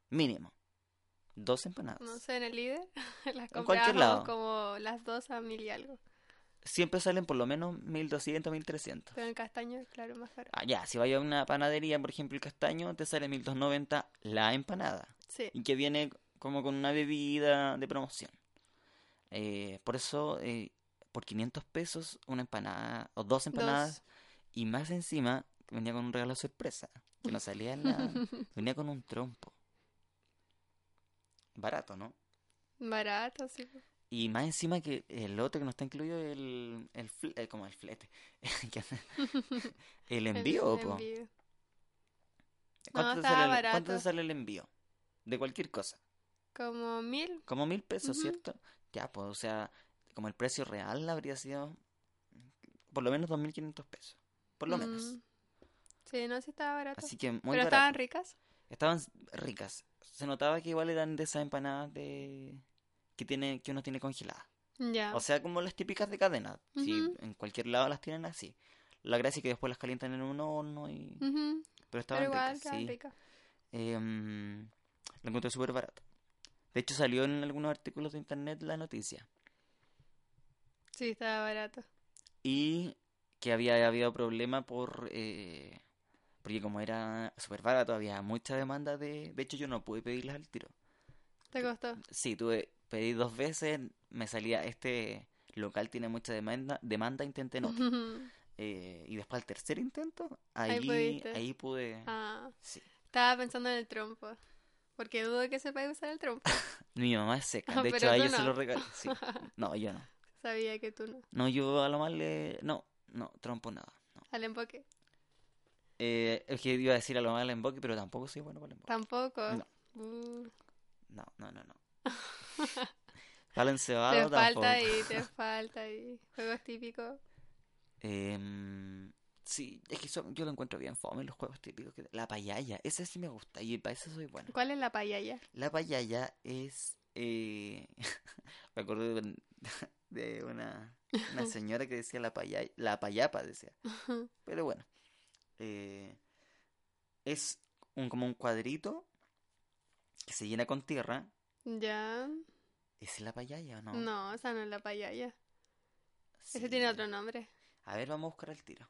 S1: Mínimo. Dos empanadas.
S2: No sé, en el líder (laughs) las
S1: lado.
S2: como las dos a mil y algo.
S1: Siempre salen por lo menos 1200, 1300.
S2: Pero en castaño, claro, más caro.
S1: Ah, ya, si vaya a una panadería, por ejemplo, el castaño, te sale 1290 la empanada.
S2: Sí.
S1: Y que viene como con una bebida de promoción. Eh, por eso, eh, por 500 pesos, una empanada, o dos empanadas,
S2: Dos.
S1: y más encima, venía con un regalo sorpresa. Que no salía en la... (laughs) venía con un trompo. Barato, ¿no?
S2: Barato, sí.
S1: Y más encima que el otro que no está incluido el, el, eh, como el flete. (laughs) (laughs) El envío,
S2: El
S1: po.
S2: envío.
S1: ¿Cuánto,
S2: No,
S1: te sale el, cuánto
S2: barato.
S1: te sale el envío? De cualquier cosa.
S2: Como mil.
S1: Como mil pesos. ¿cierto? Ya, pues, o sea, como el precio real habría sido por lo menos 2.500 pesos. Por lo menos.
S2: Sí, no, sí estaba barato.
S1: Así que muy
S2: Pero
S1: barato.
S2: estaban ricas.
S1: Estaban ricas. Se notaba que igual eran de esas empanadas de que tiene que uno tiene congeladas.
S2: Ya.
S1: O sea, como las típicas de cadena. Si
S2: Ujú.
S1: en cualquier lado las tienen así. La gracia es que después las calientan en un horno y... Pero estaban
S2: Pero igual
S1: ricas, sí.
S2: ricas.
S1: Em, lo encontré súper barato. De hecho, salió en algunos artículos de internet la noticia.
S2: Sí, estaba barato.
S1: Y que había habido problema por... eh, porque como era súper barato, había mucha demanda de... De hecho, yo no pude pedirlas al tiro.
S2: ¿Te costó?
S1: Sí, tuve... Pedí dos veces, me salía... Este local tiene mucha demanda, demanda intenté en otro. (laughs) Eh, y después al tercer intento,
S2: Ahí
S1: ahí, pude...
S2: Ah,
S1: Sí.
S2: estaba pensando en el trompo. Porque dudo que sepa usar el trompo. (laughs)
S1: Mi mamá es seca,
S2: Ah,
S1: de hecho a ella se
S2: no.
S1: lo regalé. Sí. (laughs) No, yo no.
S2: Sabía que tú no.
S1: No, yo a lo más le... No, no, trompo nada. No.
S2: Al emboque.
S1: Eh, es que iba a decir a lo más el emboque, pero tampoco soy bueno para el emboque.
S2: Tampoco.
S1: No.
S2: Uh,
S1: No, no, no, no. (laughs) Palo
S2: te
S1: encebado
S2: falta ahí, (laughs) te falta ahí. Juegos típicos.
S1: Em, sí, es que yo lo encuentro bien fome los juegos típicos. que- La payaya, ese sí me gusta y para eso soy bueno.
S2: ¿Cuál es la payaya?
S1: La payaya es... eh, (laughs) me acuerdo de, de una, una señora que decía la payaya, la payapa decía. Pero bueno, eh, es un, como un cuadrito que se llena con tierra.
S2: Ya.
S1: ¿Es la payaya o no?
S2: No, esa no es la payaya. Ese tiene otro nombre.
S1: A ver, vamos a buscar el tiro.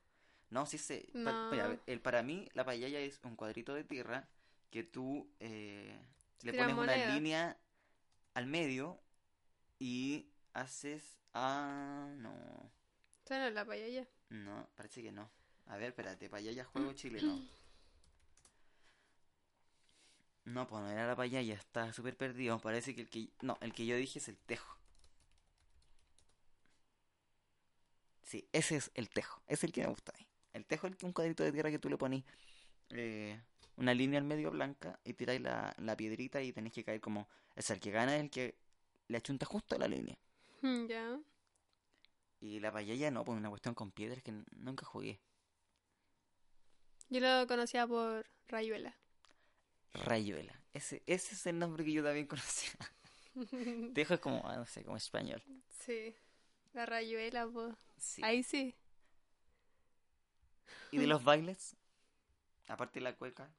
S1: No, sí sé.
S2: No.
S1: mira, a ver, el, para mí, la payaya es un cuadrito de tierra que tú eh, le
S2: Tira
S1: pones una línea al medio y haces. Ah, no.
S2: Esa no es la payaya.
S1: No, parece que no. A ver, espérate, payaya juego chileno. No, pues no era la payaya, está súper perdido. Parece que el que. No, el que yo dije es el tejo. Sí, ese es el tejo. Es el que me gusta a mí. El tejo es un cuadrito de tierra que tú le pones eh, una línea al medio blanca y tiráis la, la piedrita y tenéis que caer como. Es el que gana es el que le achunta justo a la línea.
S2: Mm, Ya.
S1: Y la payaya no, pues una cuestión con piedras que nunca jugué.
S2: Yo lo conocía por Rayuela.
S1: Rayuela. Ese, ese es el nombre que yo también conocía. (laughs) Tejo es como, ah, no sé, como español.
S2: sí. La Rayuela, pues.
S1: Sí.
S2: Ahí sí.
S1: ¿Y de los bailes? Aparte de la cueca.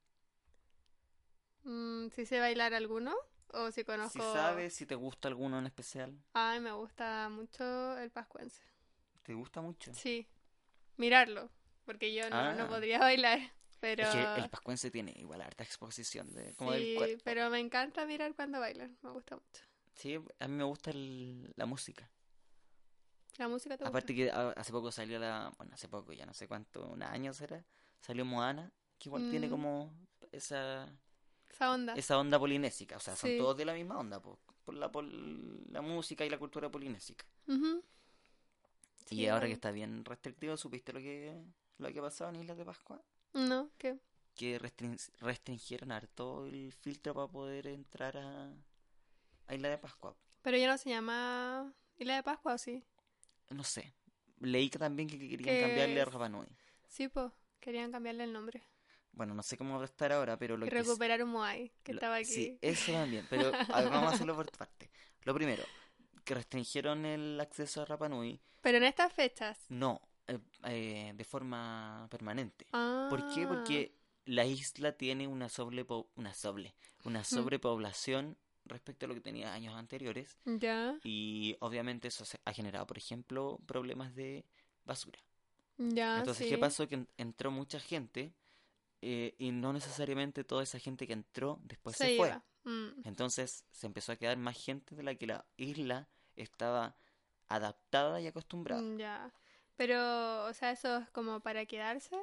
S2: Mm, ¿Sí sé bailar alguno? ¿O si conozco...?
S1: Si sabes, si te gusta alguno en especial.
S2: Ay, me gusta mucho el pascuense.
S1: ¿Te gusta mucho?
S2: Sí. Mirarlo. Porque yo no, no
S1: Ah.
S2: podría bailar. Pero...
S1: Es que el pascuense tiene igual harta exposición de, como del
S2: Sí,
S1: cuerpo.
S2: pero me encanta mirar cuando bailan. Me gusta mucho.
S1: Sí, a mí me gusta el- la música.
S2: ¿La música te gusta?
S1: Aparte que hace poco salió la... Bueno, hace poco, ya no sé cuánto, un año será. Salió Moana, que igual tiene
S2: Mm.
S1: como esa,
S2: Esa onda.
S1: esa onda polinésica. O sea, son
S2: Sí.
S1: todos de la misma onda, po, por la, por la música y la cultura polinésica. Y
S2: Sí,
S1: ahora que está bien restrictivo, ¿supiste lo que, lo que ha pasado en Islas de Pascua?
S2: No, ¿qué?
S1: Que restrin- restringieron harto el filtro para poder entrar a, a Isla de Pascua.
S2: Pero ya no se llama Isla de Pascua, ¿o sí?
S1: No sé. Leí que también que, que querían
S2: Que
S1: cambiarle a Rapa Nui.
S2: Sí, pues. Querían cambiarle el nombre.
S1: Bueno, no sé cómo va a estar ahora, pero lo
S2: y
S1: que
S2: recuperar un Moai, que
S1: lo-
S2: estaba aquí.
S1: Sí, eso también, pero (laughs) a ver, vamos a hacerlo por parte. Lo primero, que restringieron el acceso a Rapa Nui,
S2: Pero en estas fechas.
S1: no, eh, eh, de forma permanente.
S2: Ah.
S1: ¿Por qué? Porque la isla tiene una sobrepo- una sobre, una sobrepoblación respecto a lo que tenía años anteriores
S2: Ya,
S1: y obviamente eso ha generado, por ejemplo, problemas de basura.
S2: ya,
S1: Entonces,
S2: sí.
S1: ¿qué pasó? Que en- entró mucha gente eh, y no necesariamente toda esa gente que entró después se,
S2: Se
S1: fue.
S2: Mm.
S1: Entonces se empezó a quedar más gente de la que la isla estaba adaptada y acostumbrada.
S2: Ya. Pero, o sea, ¿eso es como para quedarse?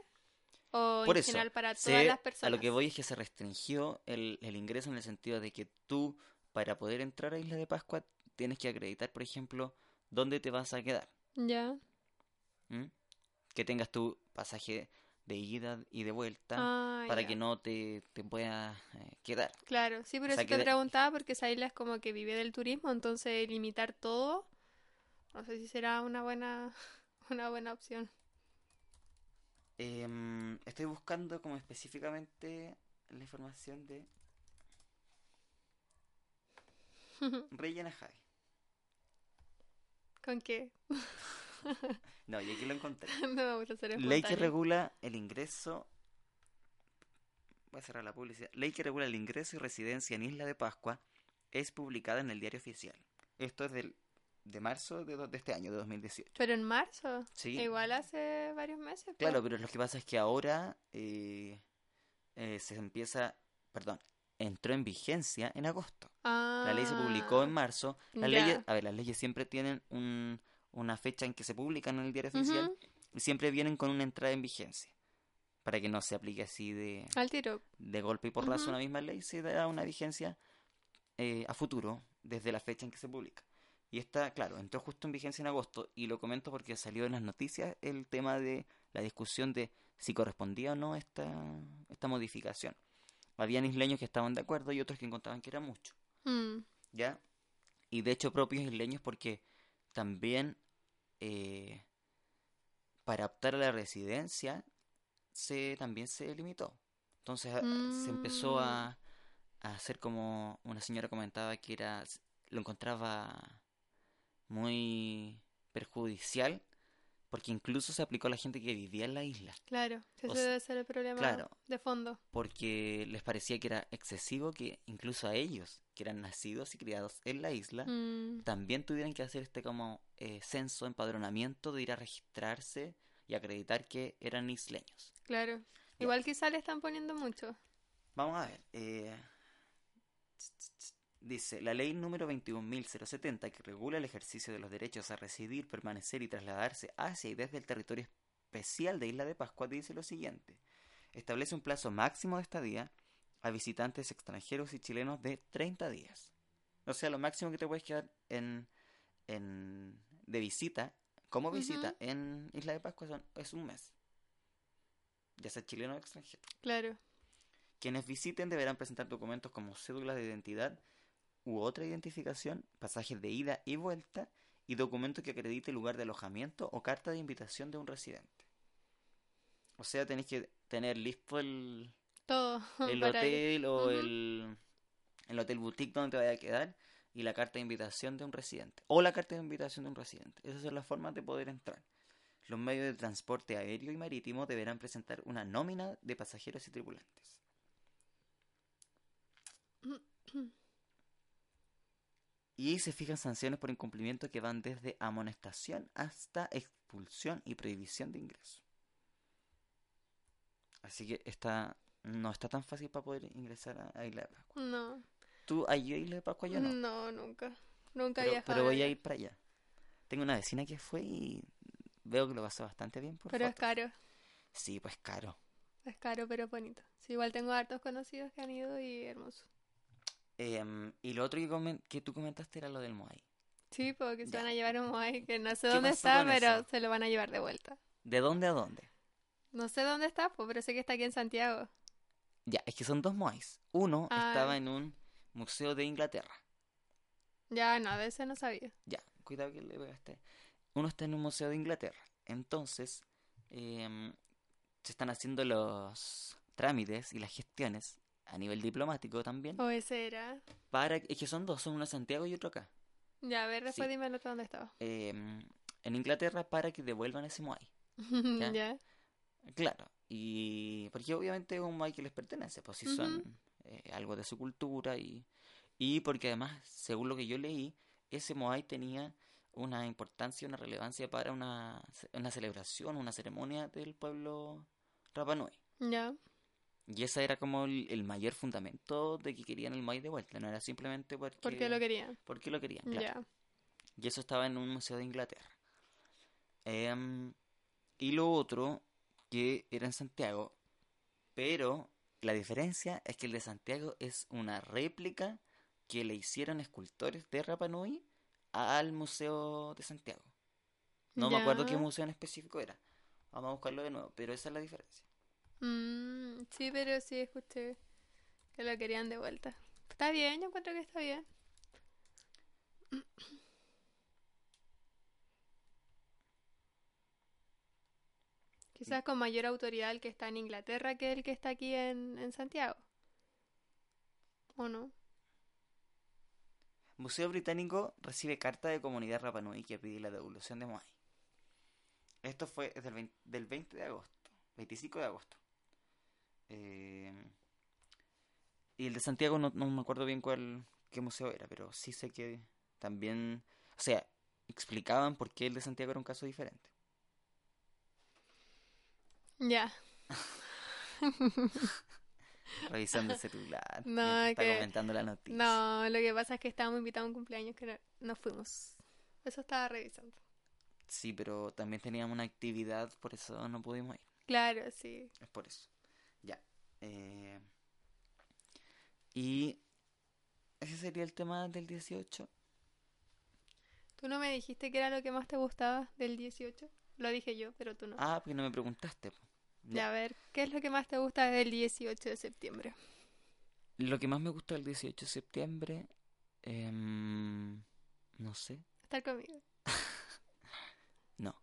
S2: ¿O
S1: Por
S2: en
S1: eso,
S2: general para
S1: se-
S2: todas las
S1: a
S2: personas?
S1: lo que voy es que se restringió el, el ingreso en el sentido de que tú, para poder entrar a Isla de Pascua, tienes que acreditar, por ejemplo, dónde te vas a quedar.
S2: Ya.
S1: ¿m? Que tengas tu pasaje de ida y de vuelta
S2: Ah,
S1: para
S2: ya.
S1: que no te, te puedas eh, quedar.
S2: Claro, sí, por
S1: O sea,
S2: eso
S1: que
S2: te preguntaba, porque esa isla es como que vive del turismo, entonces limitar todo, no sé si será una buena, (laughs) una buena opción.
S1: Em, estoy buscando como específicamente la información de (laughs) Rey Javi.
S2: ¿Con qué? (laughs)
S1: No, y aquí lo encontré.
S2: no
S1: Ley que regula el ingreso. Voy a cerrar la publicidad. Ley que regula el ingreso y residencia en Isla de Pascua es publicada en el diario oficial. Esto es del, de marzo de, de este año, de 2018.
S2: Pero en marzo,
S1: Sí.
S2: igual hace varios meses. pues.
S1: Claro, pero lo que pasa es que ahora eh, eh, se empieza. Perdón, entró en vigencia en agosto. La ley se publicó en
S2: Ah,
S1: marzo. Las leyes, a ver, las leyes siempre tienen un- una fecha en que se publican en el diario oficial y siempre vienen con una entrada en vigencia. Para que no se aplique así de,
S2: Al tiro.
S1: de golpe y porrazo
S2: Ujú.
S1: una misma ley, se da una vigencia eh, a futuro desde la fecha en que se publica. Y esta, claro, entró justo en vigencia en agosto y lo comento porque salió en las noticias el tema de la discusión de si correspondía o no esta, esta modificación. Habían isleños que estaban de acuerdo y otros que encontraban que era mucho.
S2: Mm,
S1: ¿ya? Y de hecho propios isleños porque también eh, para optar a la residencia se también se limitó. Entonces se empezó a, a hacer como una señora comentaba que era lo encontraba muy perjudicial porque incluso se aplicó a la gente que vivía en la isla.
S2: claro, ese
S1: O sea,
S2: debe ser el problema
S1: claro.
S2: de fondo.
S1: porque les parecía que era excesivo que incluso a ellos, que eran nacidos y criados en la isla,
S2: Mm,
S1: también tuvieran que hacer este como eh, censo, empadronamiento de ir a registrarse y acreditar que eran isleños.
S2: claro. Igual quizá le están poniendo mucho.
S1: Vamos a ver. eh, dice, la ley número 21.070 que regula el ejercicio de los derechos a residir, permanecer y trasladarse hacia y desde el territorio especial de Isla de Pascua dice lo siguiente. Establece un plazo máximo de estadía a visitantes extranjeros y chilenos de 30 días. O sea, lo máximo que te puedes quedar en, en de visita, como visita en Isla de Pascua son- es un mes. Ya sea chileno o extranjero.
S2: Claro.
S1: Quienes visiten deberán presentar documentos como cédulas de identidad u otra identificación, pasajes de ida y vuelta y documento que acredite el lugar de alojamiento o carta de invitación de un residente. O sea, tenéis que tener listo el,
S2: Todo. (laughs)
S1: el
S2: ir.
S1: hotel o el, el hotel boutique donde te vaya a quedar y la carta de invitación de un residente. O la carta de invitación de un residente. Esas son las formas de poder entrar. Los medios de transporte aéreo y marítimo deberán presentar una nómina de pasajeros y tripulantes. (clears throat) Y se fijan sanciones por incumplimiento que van desde amonestación hasta expulsión y prohibición de ingreso. Así que está, no está tan fácil para poder ingresar a Isla de Pascua.
S2: No.
S1: ¿Tú a Isla de Pascua? Yo no.
S2: No, nunca. Nunca he
S1: Pero,
S2: viajado.
S1: pero voy a ir para allá. Tengo una vecina que fue y veo que lo pasó bastante bien por
S2: Pero es caro.
S1: Sí, pues caro.
S2: Es caro, pero bonito. Sí, igual tengo hartos conocidos que han ido y hermoso.
S1: Em, y lo otro que, que tú comentaste era lo del Moai.
S2: Sí, porque se
S1: Ya.
S2: van a llevar un Moai que no sé
S1: ¿Qué
S2: dónde está, pero
S1: eso?
S2: se lo van a llevar de vuelta.
S1: ¿De dónde a dónde?
S2: No sé dónde está, pero sé que está aquí en Santiago.
S1: Ya, es que son dos Moais. Uno
S2: Ah.
S1: estaba en un museo de Inglaterra.
S2: Ya, no, de ese no sabía.
S1: Ya, cuidado que le pegaste. Uno está en un museo de Inglaterra. Entonces, em, se están haciendo los trámites y las gestiones a nivel diplomático también.
S2: O ese era.
S1: Para, es que son dos, son uno en Santiago y otro acá.
S2: Ya, a ver, después
S1: Sí.
S2: dime el otro dónde estaba.
S1: Em, en Inglaterra para que devuelvan ese Moai. (laughs) Ya.
S2: ya.
S1: Claro, y porque obviamente es un Moai que les pertenece, pues si son eh, algo de su cultura y, y porque además, según lo que yo leí, ese Moai tenía una importancia, una relevancia para una, una celebración, una ceremonia del pueblo Rapa Nui.
S2: Ya.
S1: Y ese era como el, el mayor fundamento de que querían el Moai de vuelta, no era simplemente porque,
S2: ¿Por qué lo querían?
S1: porque lo querían, claro. Y eso estaba en un museo de Inglaterra. Em, y lo otro, que era en Santiago, pero la diferencia es que el de Santiago es una réplica que le hicieron escultores de Rapa Nui al Museo de Santiago. No me acuerdo qué museo en específico era. Vamos a buscarlo de nuevo, pero esa es la diferencia.
S2: Mm, sí, pero sí escuché que lo querían de vuelta. Está bien, yo encuentro que está bien. (clears throat) Quizás con mayor autoridad el que está en Inglaterra que el que está aquí en, en Santiago. ¿O no?
S1: Museo Británico recibe carta de comunidad Rapa Nui que pide la devolución de Moai. Esto fue desde el 20, del 20 de agosto, 25 de agosto. Eh, y el de Santiago no, no me acuerdo bien cuál qué museo era, pero sí sé que también, o sea, explicaban por qué el de Santiago era un caso diferente.
S2: Ya. (laughs)
S1: Revisando el celular,
S2: No,
S1: está
S2: que-
S1: comentando la noticia.
S2: No, lo que pasa es que estábamos invitados a un cumpleaños que no, no fuimos. Eso estaba revisando.
S1: Sí, pero también teníamos una actividad, por eso no pudimos ir.
S2: Claro, sí.
S1: Es por eso. Eh, y ese sería el tema del 18.
S2: Tú no me dijiste que era lo que más te gustaba del 18. Lo dije yo, pero tú no.
S1: Ah, porque no me preguntaste.
S2: Ya, a ver, ¿qué es lo que más te gusta del 18 de septiembre?
S1: Lo que más me gusta del 18 de septiembre, em, no sé,
S2: Estar conmigo. (laughs)
S1: no.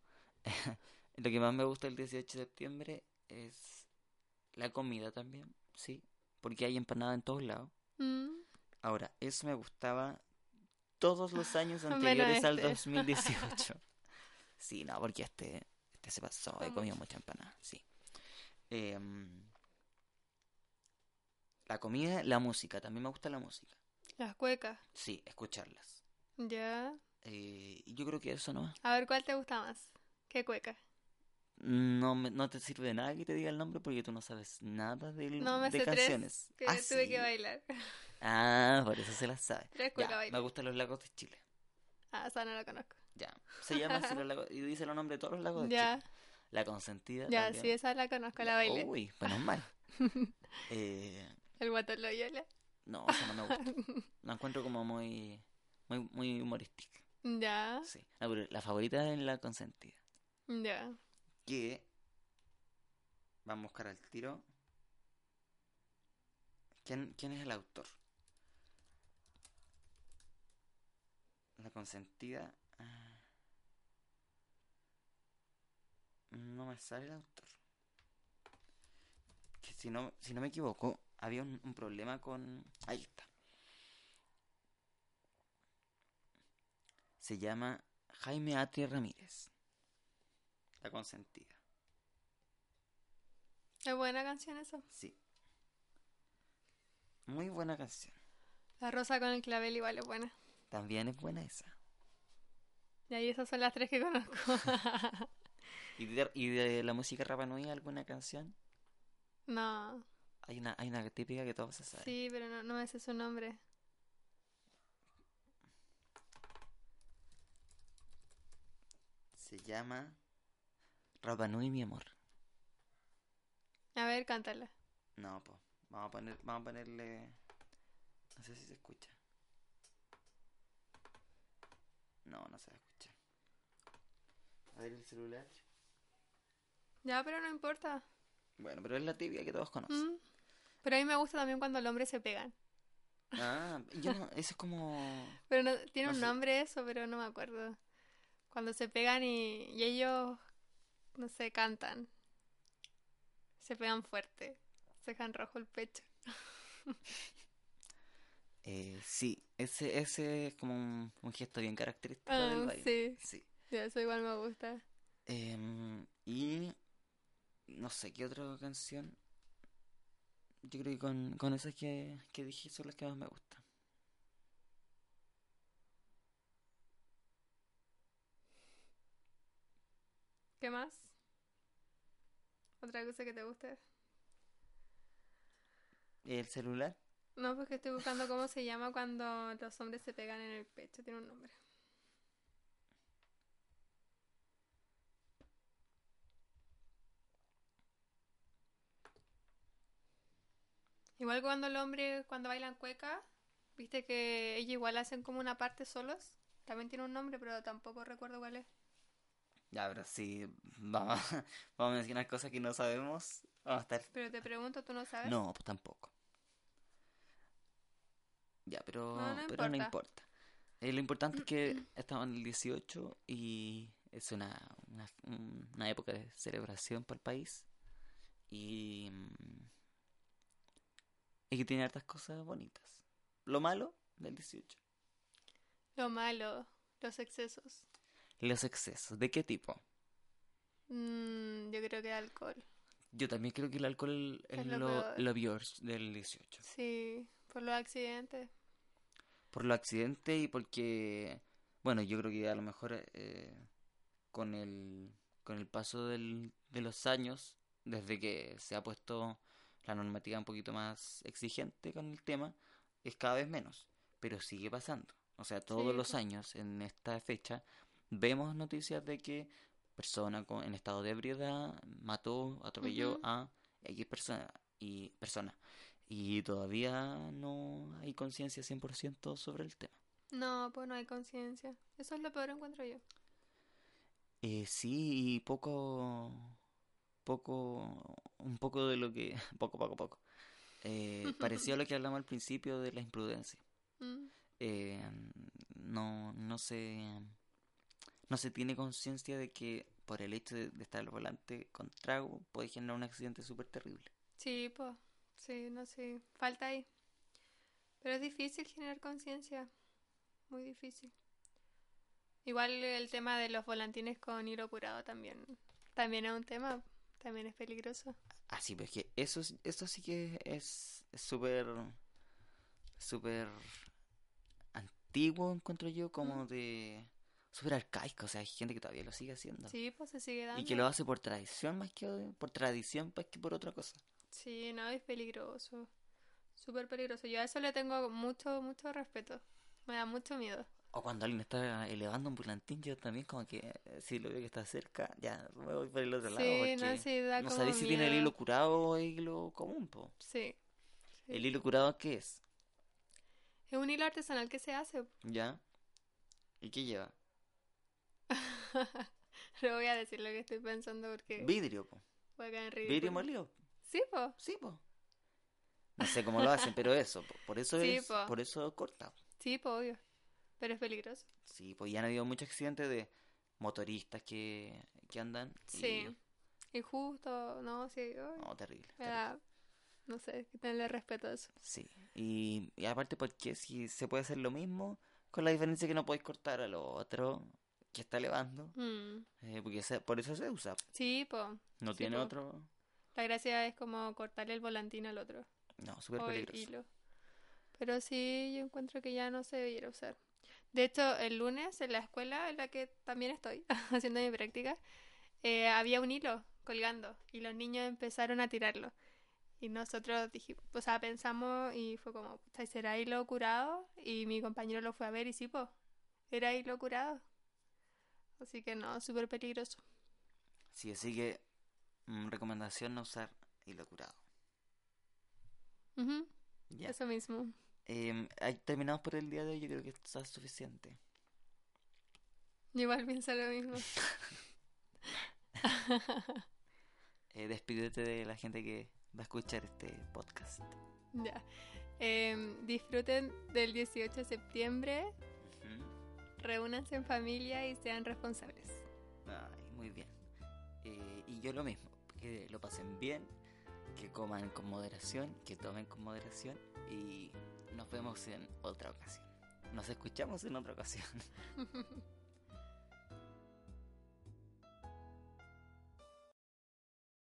S1: (laughs) Lo que más me gusta del 18 de septiembre es la comida también, sí, porque hay empanada en todos lados.
S2: Mm,
S1: Ahora, eso me gustaba todos los años (laughs) anteriores al
S2: este.
S1: 2018. (laughs) Sí, no, porque este, este se pasó, he comido mucha empanada, sí. Em, la comida, la música, también me gusta la música.
S2: las cuecas.
S1: Sí, escucharlas.
S2: Ya.
S1: Eh, y yo creo que eso no
S2: A ver, ¿cuál te gusta más? ¿Qué cueca?
S1: No, me- no te sirve de nada que te diga el nombre porque tú no sabes nada del-
S2: No me
S1: de
S2: sé tres
S1: canciones.
S2: que
S1: Ah,
S2: tuve que bailar.
S1: Ah, por eso se las sabe.
S2: Tres
S1: Ya, me gustan los lagos de Chile.
S2: Ah, esa no la conozco.
S1: Ya, se llama así los (laughs) lagos y dice los nombres de todos los lagos de
S2: Ya,
S1: Chile. La consentida
S2: ya, sí, esa la conozco, la bailé.
S1: Uy, menos mal. (laughs) Eh,
S2: El guatón Loyola.
S1: no, esa no me gusta. (laughs) La encuentro como muy, muy, muy humorística.
S2: Ya,
S1: Sí. No, pero la favorita es la consentida.
S2: ya.
S1: Vamos a buscar al tiro. ¿Quién, es el autor? La consentida. ah, No me sale el autor. Si no, si no me equivoco, había un, problema con. Ahí está. Se llama Jaime Atri Ramírez. La consentida.
S2: Es buena canción eso.
S1: Sí. Muy buena canción.
S2: La rosa con el clavel igual es buena.
S1: También es buena esa.
S2: Y ahí esas son las tres que conozco. (laughs)
S1: ¿Y de, y de la música Rapa Nui alguna canción?
S2: no.
S1: Hay una, hay una típica que todos se saben.
S2: Sí, pero no, no me sé su nombre.
S1: Se llama Rapa Nui, mi amor.
S2: A ver, cántala.
S1: No, pues. Vamos a poner, vamos a ponerle. No sé si se escucha. No, no se va a ver el celular.
S2: Ya, pero no importa.
S1: Bueno, pero es la tibia que todos conocen.
S2: Mm. Pero a mí me gusta también cuando los hombres se pegan.
S1: Ah, yo no, (laughs) eso es como.
S2: Pero no, tiene
S1: No
S2: un
S1: sé.
S2: nombre eso, pero no me acuerdo. Cuando se pegan y, y ellos, no sé, cantan. Se pegan fuerte. Se dejan rojo el pecho. (laughs)
S1: Eh, sí, ese, ese es como un, un gesto bien característico
S2: Ah,
S1: del baile.
S2: sí.
S1: Sí.
S2: Ya, eso igual me gusta.
S1: Em, y no sé qué otra canción. Yo creo que con, con esas que, que dije son las que más me gustan.
S2: ¿Qué más? ¿Otra cosa que te guste?
S1: ¿El celular?
S2: No, porque estoy buscando cómo se llama cuando los hombres se pegan en el pecho. Tiene un nombre. Igual cuando el hombre, cuando bailan cueca, viste que ellos igual hacen como una parte solos. También tiene un nombre, pero tampoco recuerdo cuál es.
S1: Ya, pero sí, vamos, (laughs) vamos a mencionar cosas que no sabemos. Vamos a estar.
S2: Pero te pregunto, ¿tú no sabes?
S1: No, pues tampoco. Ya, pero,
S2: No, no
S1: pero no
S2: importa.
S1: importa. Eh, lo importante es que estamos en el 18 y es una, una, una época de celebración para el país. Y, mm, y que tiene hartas cosas bonitas. Lo malo del 18.
S2: Lo malo, los excesos.
S1: Los excesos. ¿De qué tipo?
S2: Mm, yo creo que alcohol.
S1: Yo también creo que el alcohol es
S2: Es lo
S1: lo,
S2: peor.
S1: lo peor del 18.
S2: Sí, por los accidentes.
S1: por los accidentes y porque, bueno, yo creo que a lo mejor eh, con el, con el paso del, de los años, desde que se ha puesto la normativa un poquito más exigente con el tema, es cada vez menos, pero sigue pasando. O sea, todos
S2: Sí,
S1: los
S2: po.
S1: años en esta fecha vemos noticias de que persona con, en estado de ebriedad mató, atropelló
S2: Ujú.
S1: a X persona y persona. Y todavía no hay conciencia 100% sobre el tema.
S2: No, pues no hay conciencia. Eso es lo peor, encuentro yo.
S1: Eh, sí, y poco, poco, un poco de lo que, (laughs) poco, poco, poco. Eh, (laughs) pareció lo que hablamos al principio de la imprudencia.
S2: Mm,
S1: Eh, no, no se, no se tiene conciencia de que por el hecho de, de estar al volante con trago puede generar un accidente súper terrible.
S2: Sí, pues. Sí, no sé. Falta ahí. Pero es difícil generar conciencia. Muy difícil. Igual el tema de los volantines con hilo curado también. También es un tema. También es peligroso.
S1: Ah, sí, pues que eso, es- eso sí que es es súper, súper antiguo, encuentro yo, como de súper arcaico. O sea, hay gente que todavía lo sigue haciendo.
S2: Sí, pues se sigue dando.
S1: Y que lo hace por tradición más que por tradición más que por otra cosa.
S2: Sí, no, es peligroso. Súper peligroso. Yo a eso le tengo mucho, mucho respeto. Me da mucho miedo.
S1: O cuando alguien está elevando un volantín, yo también como que eh, si lo veo que está cerca, ya me voy por el otro lado. Porque
S2: no, sí, da
S1: no
S2: como
S1: sabéis si tiene el hilo curado o el hilo común, po.
S2: Sí. sí.
S1: ¿El hilo curado qué es?
S2: Es un hilo artesanal que se hace.
S1: ¿Ya? ¿Y qué lleva? (laughs)
S2: No voy a decir lo que estoy pensando porque
S1: Vidrio, po. Vidrio molido.
S2: Sí, po.
S1: Sí, po. No sé cómo lo hacen, pero eso, po. por eso
S2: Sí,
S1: es,
S2: po.
S1: por eso corta.
S2: Sí, po, obvio. Pero es peligroso.
S1: Sí, pues ya han habido muchos accidentes de motoristas que, que andan y-
S2: Sí. Injusto, no, sí. ay,
S1: No, terrible. terrible.
S2: no sé, tenerle respeto a eso.
S1: Sí, y, y aparte porque si se puede hacer lo mismo, con la diferencia que no podéis cortar a lo otro, que está elevando,
S2: Mm.
S1: eh, porque se- por eso se usa.
S2: Sí, po.
S1: No
S2: Sí,
S1: tiene
S2: po.
S1: otro.
S2: La gracia es como cortarle el volantín al otro.
S1: No, súper peligroso.
S2: hilo. Pero sí, yo encuentro que ya no se debiera usar. De hecho, el lunes en la escuela en la que también estoy (laughs) haciendo mi práctica, eh, había un hilo colgando y los niños empezaron a tirarlo. Y nosotros dijimos, o sea, pensamos y fue como, pucha, ¿y ¿será hilo curado? Y mi compañero lo fue a ver y sí, pues, era hilo curado. Así que no, súper peligroso.
S1: Sí, así que recomendación no usar hilo curado. Ya.
S2: Eso mismo.
S1: Em, terminamos por el día de hoy, yo creo que está suficiente.
S2: Igual pienso lo mismo. (laughs)
S1: Eh, despídete de la gente que va a escuchar este podcast.
S2: Ya. Em, disfruten del 18 de septiembre. Reúnanse en familia y sean responsables.
S1: Ay, muy bien. Eh, y yo lo mismo, que lo pasen bien, que coman con moderación, que tomen con moderación y nos vemos en otra ocasión. Nos escuchamos en otra ocasión. (laughs)